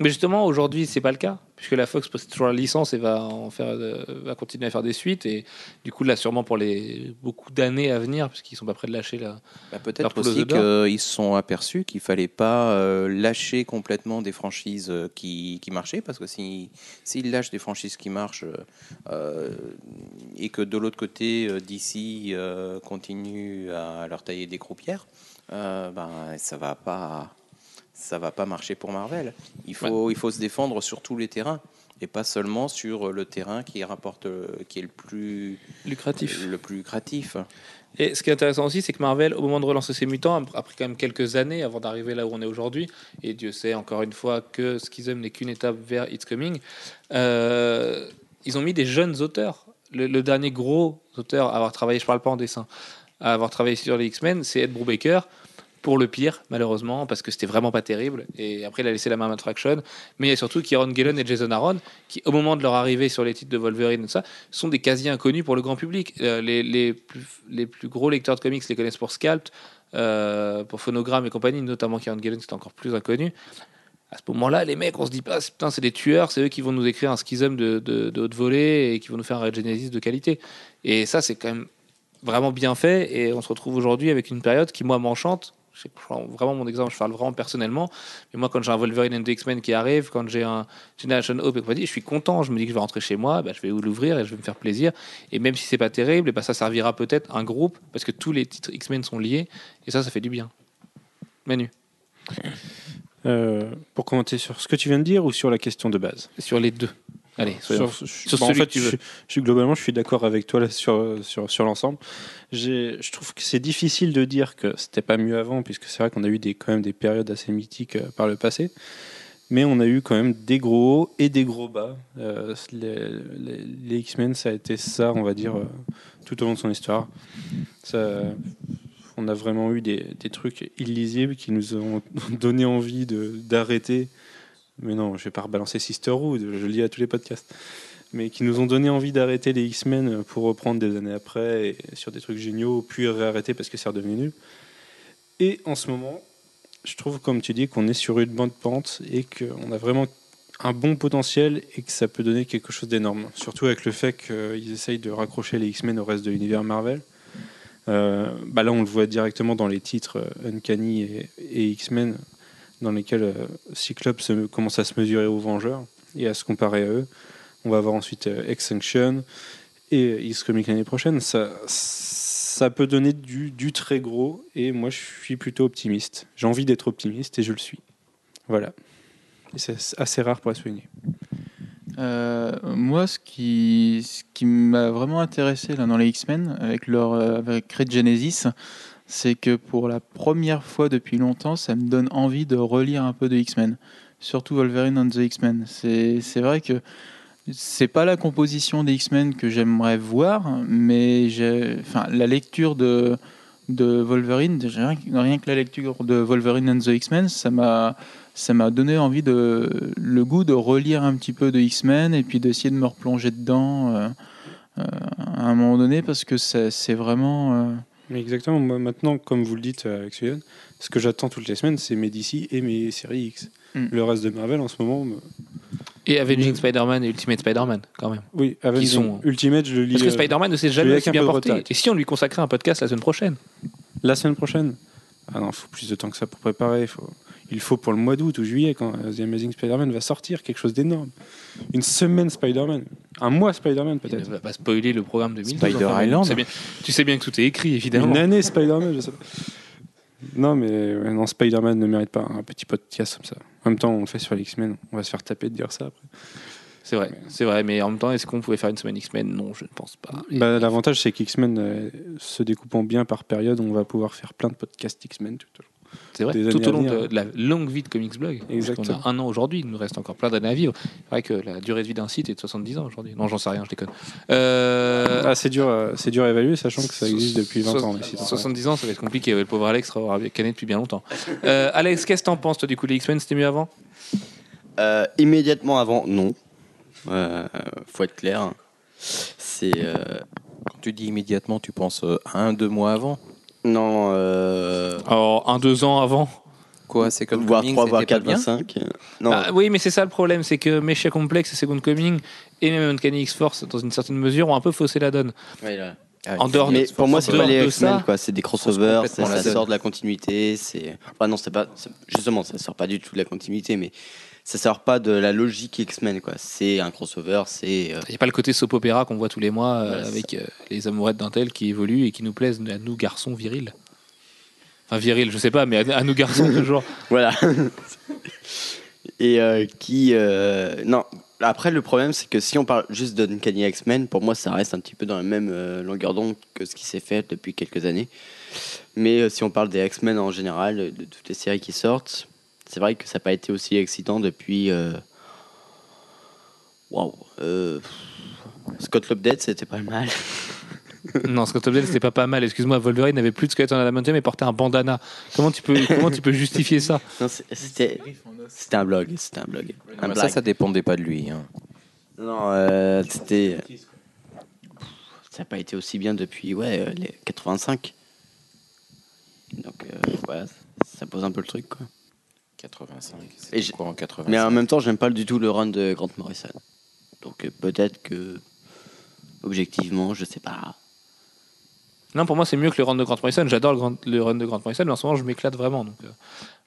Mais justement, aujourd'hui, c'est pas le cas, puisque la Fox possède toujours la licence et va en faire, euh, va continuer à faire des suites. Et du coup, là, sûrement pour les beaucoup d'années à venir, puisqu'ils sont pas prêts de lâcher la. Bah, peut-être aussi qu'ils se sont aperçus qu'il fallait pas euh, lâcher complètement des franchises euh, qui, qui marchaient, parce que s'ils si, lâchent des franchises qui marchent et que de l'autre côté, d'ici continue à leur tailler des croupières, ben ça va pas ça va pas marcher pour Marvel. Il faut, il faut se défendre sur tous les terrains et pas seulement sur le terrain qui rapporte, qui est le plus lucratif. Le plus lucratif. Et ce qui est intéressant aussi, c'est que Marvel, au moment de relancer ses mutants, a pris quand même quelques années avant d'arriver là où on est aujourd'hui. Et Dieu sait encore une fois que Schism n'est qu'une étape vers It's Coming. Euh, ils ont mis des jeunes auteurs le, dernier gros auteur à avoir travaillé, je parle pas en dessin, à avoir travaillé sur les X-Men, c'est Ed Brubaker. Pour le pire, malheureusement, parce que c'était vraiment pas terrible. Et après, il a laissé la main à Matt Fraction. Mais il y a surtout Kieron Gillen et Jason Aaron, qui, au moment de leur arrivée sur les titres de Wolverine et ça, sont des quasi inconnus pour le grand public. Euh, les, les, plus, les plus gros lecteurs de comics les connaissent pour Scalp, euh, pour Phonogram et compagnie, notamment Kieron Gillen, c'est encore plus inconnu à ce moment-là, les mecs, on se dit pas, putain, c'est des tueurs, c'est eux qui vont nous écrire un schism de, de, de haute volée et qui vont nous faire un Red Genesis de qualité. Et ça, c'est quand même vraiment bien fait. Et on se retrouve aujourd'hui avec une période qui, moi, m'enchante. C'est vraiment mon exemple, je parle vraiment personnellement. Mais moi, quand j'ai un Wolverine and X-Men qui arrive, quand j'ai un Generation Hope et compagnie, je suis content. Je me dis que je vais rentrer chez moi, bah, je vais l'ouvrir et je vais me faire plaisir. Et même si c'est pas terrible, bah, ça servira peut-être un groupe parce que tous les titres X-Men sont liés. Et ça, ça fait du bien. Manu. Euh, pour commenter sur ce que tu viens de dire ou sur la question de base? Sur les deux. Allez, sur, sur bah, en fait, je, je, globalement, je suis d'accord avec toi là, sur, sur, sur l'ensemble. Je trouve que c'est difficile de dire que c'était pas mieux avant, puisque c'est vrai qu'on a eu des, quand même des périodes assez mythiques euh, par le passé. Mais on a eu quand même des gros hauts et des gros bas. Euh, les, les, X-Men, ça a été ça, on va dire, tout au long de son histoire. Ça, on a vraiment eu des, trucs illisibles qui nous ont donné envie d'arrêter. Mais non, je vais pas rebalancer Sisterhood, je le dis à tous les podcasts. Mais qui nous ont donné envie d'arrêter les X-Men pour reprendre des années après et sur des trucs géniaux, puis réarrêter parce que c'est redevenu nul. Et en ce moment, je trouve, comme tu dis, qu'on est sur une bonne pente et qu'on a vraiment un bon potentiel et que ça peut donner quelque chose d'énorme. Surtout avec le fait qu'ils essayent de raccrocher les X-Men au reste de l'univers Marvel. Euh, bah là, on le voit directement dans les titres euh, Uncanny et, X-Men, dans lesquels euh, Cyclope commence à se mesurer aux Vengeurs et à se comparer à eux. On va avoir ensuite Extinction et X-Comic l'année prochaine. Ça, ça peut donner du, du, très gros et moi, je suis plutôt optimiste. J'ai envie d'être optimiste et je le suis. Voilà. c'est assez rare pour la souligner. Euh, moi, ce qui, ce qui m'a vraiment intéressé là, dans les X-Men, avec, leur, euh, avec Red Genesis, c'est que pour la première fois depuis longtemps, ça me donne envie de relire un peu de X-Men. Surtout Wolverine and the X-Men. C'est vrai que c'est pas la composition des X-Men que j'aimerais voir, mais enfin, la lecture de, Wolverine, rien, rien que la lecture de Wolverine and the X-Men, ça m'a ça m'a donné envie de le goût de relire un petit peu de X-Men et puis d'essayer de me replonger dedans euh, euh, à un moment donné parce que c'est vraiment. Euh, exactement. Moi, maintenant, comme vous le dites avec Suyon, ce que j'attends toutes les semaines, c'est mes DC et mes séries X. Hmm. Le reste de Marvel en ce moment. Et Avenging Spider-Man et Ultimate Spider-Man, quand même. Oui, Avenging sont... Ultimate, je le lis. Parce que Spider-Man ne s'est jamais aussi bien porté. Et si on lui consacrait un podcast la semaine prochaine? La semaine prochaine? Ah non, il faut plus de temps que ça pour préparer. Faut il faut pour le mois d'août ou juillet, quand The Amazing Spider-Man va sortir, quelque chose d'énorme. Une semaine Spider-Man. Un mois Spider-Man, peut-être. On va pas spoiler le programme de Spider Island. Tu sais, bien, que tout est écrit, évidemment. Une année Spider-Man, je sais pas. Non, mais non, Spider-Man ne mérite pas un petit podcast comme ça. En même temps, on le fait sur les X-Men. On va se faire taper de dire ça après. C'est vrai, c'est vrai, mais en même temps, est-ce qu'on pouvait faire une semaine X-Men? Non, je ne pense pas. Bah, L'avantage, c'est qu'X-Men, euh, se découpant bien par période, on va pouvoir faire plein de podcasts X-Men tout au long. C'est vrai, tout au long de, la longue vie de Comics Blog. Exactement. On a un an aujourd'hui, il nous reste encore plein d'années à vivre. C'est vrai que la durée de vie d'un site est de 70 ans aujourd'hui. Non, j'en sais rien, je déconne. Euh... Ah, c'est dur, euh, c'est dur à évaluer, sachant que ça existe depuis 20 ans. 70 ans, ça va être compliqué. Le pauvre Alex aura canné depuis bien longtemps. Euh, Alex, qu'est-ce que t'en penses, toi, du coup, les X-Men, c'était mieux avant? Euh, Immédiatement avant, non. faut être clair. C'est. Quand tu dis immédiatement, tu penses un, deux mois avant? Non. Euh... Alors, un, deux ans avant Quoi C'est comme Voire 3, voire 4, voire 5. Non. Ah, oui, mais c'est ça le problème, c'est que Mecha Complex et Second Coming et même Uncanny X-Force, dans une certaine mesure, ont un peu faussé la donne. Oui, là. Ah, en dehors mais pour moi, c'est pas les X-Men, quoi. C'est des crossovers, ça, sort de la continuité. C'est, enfin non, c'est pas justement, ça sort pas du tout de la continuité, mais ça sort pas de la logique X-Men quoi. C'est un crossover, c'est. Il n'y a pas le côté soap opéra qu'on voit tous les mois euh, avec euh, les amourettes d'un tel qui évoluent et qui nous plaisent à nous garçons virils. Enfin virils, je sais pas, mais à, nous garçons toujours. voilà. et euh, qui non. Après, le problème, c'est que si on parle juste d'Uncanny X-Men, pour moi, ça reste un petit peu dans la même longueur d'onde que ce qui s'est fait depuis quelques années. Mais si on parle des X-Men en général, de toutes les séries qui sortent, c'est vrai que ça n'a pas été aussi excitant depuis. Euh, waouh! Euh, Scott Lobdell, c'était pas mal. non, Scott Lobdell, c'était pas pas mal. Excuse-moi, Wolverine n'avait plus de squelette en adamantium mais portait un bandana. Comment tu peux, comment tu peux justifier ça? C'était un blog. C'était un blog. Un ça, ça dépendait pas de lui. Hein. Non, euh, c'était. Ça n'a pas été aussi bien depuis ouais, euh, les 85. Donc, euh, ça pose un peu le truc, quoi. 85. Et quoi en 85 Mais en même temps, j'aime pas du tout le run de Grant Morrison. Donc, peut-être que. Objectivement, je sais pas. Non, pour moi, c'est mieux que le run de Grant Morrison. J'adore le, le, run de Grant Morrison, mais en ce moment, je m'éclate vraiment. Donc,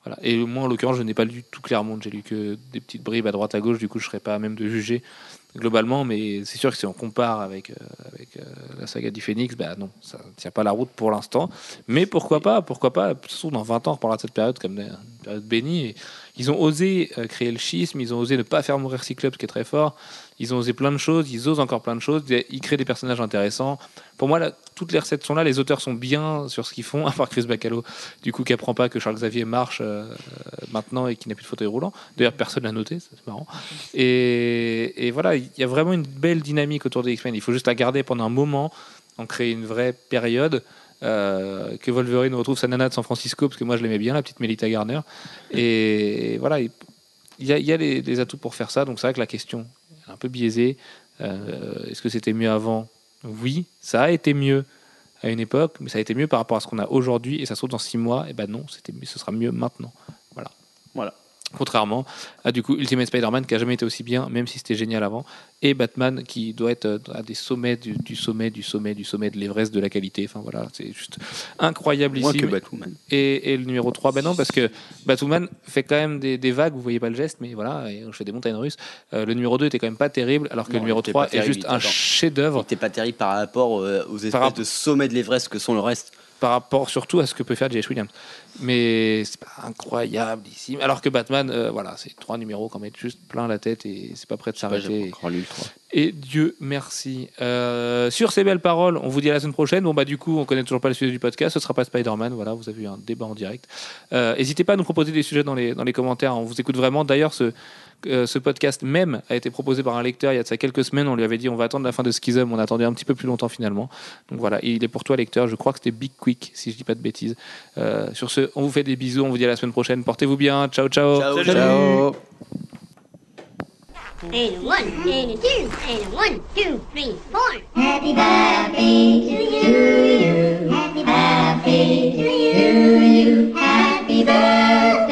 voilà. Et moi, en l'occurrence, je n'ai pas lu tout clairement. J'ai lu que des petites bribes à droite à gauche. Du coup, je serais pas à même de juger globalement, mais c'est sûr que si on compare avec, euh, avec euh, la saga du Phoenix, bah non, ça ne tient pas la route pour l'instant. Mais pourquoi pas Pourquoi pas Surtout dans 20 ans, on reparlera de cette période comme une période bénie. Et ils ont osé euh, créer le schisme, ils ont osé ne pas faire mourir Cyclops, qui est très fort. Ils ont osé plein de choses, ils osent encore plein de choses. Ils créent des personnages intéressants. Pour moi, toutes les recettes sont là. Les auteurs sont bien sur ce qu'ils font, à part Chris Bacalo, du coup, qui apprend pas que Charles Xavier marche maintenant et qui n'a plus de fauteuil roulant. D'ailleurs, personne l'a noté, c'est marrant. Et, et voilà, il y a vraiment une belle dynamique autour des X-Men. Il faut juste la garder pendant un moment, en créer une vraie période. Euh, que Wolverine retrouve sa nana de San Francisco, parce que moi je l'aimais bien, la petite Melita Garner. Et voilà, il y a, y les, atouts pour faire ça, donc c'est vrai que la question est un peu biaisée. Euh, est-ce que c'était mieux avant? Oui, ça a été mieux à une époque, mais ça a été mieux par rapport à ce qu'on a aujourd'hui, et ça se trouve dans six mois, et ben non, ce sera mieux maintenant. Voilà. Voilà. Contrairement à du coup Ultimate Spider-Man qui a jamais été aussi bien, même si c'était génial avant, et Batman qui doit être euh, à des sommets du, sommet du sommet du sommet de l'Everest de la qualité. Enfin voilà, c'est juste incroyable Moins que Batwoman. Et, le numéro 3, ben non, parce que Batwoman fait quand même des, vagues, vous voyez pas le geste, mais voilà, et je fais des montagnes russes. Euh, le numéro 2 était quand même pas terrible, alors que le numéro 3 est juste un chef-d'œuvre. Il était pas terrible par rapport euh, aux espèces de sommets de l'Everest que sont le reste par rapport surtout à ce que peut faire J.H. Williams. Mais c'est pas incroyable ici. Alors que Batman, euh, voilà, c'est trois numéros quand même juste plein la tête et c'est pas prêt de s'arrêter. Et Dieu merci. Euh, sur ces belles paroles, on vous dit à la semaine prochaine. Bon bah du coup, on connaît toujours pas le sujet du podcast. Ce sera pas Spider-Man. Voilà, vous avez eu un débat en direct. Euh, n'hésitez pas à nous proposer des sujets dans les dans les commentaires. On vous écoute vraiment. D'ailleurs, ce euh, ce podcast même a été proposé par un lecteur il y a de ça quelques semaines. On lui avait dit on va attendre la fin de Schism. On a attendu un petit peu plus longtemps finalement. Donc voilà, il est pour toi lecteur. Je crois que c'était Big Quick si je dis pas de bêtises. Euh, sur ce, on vous fait des bisous. On vous dit à la semaine prochaine. Portez-vous bien. Ciao ciao. Ciao. ciao. Happy birthday. Thank you.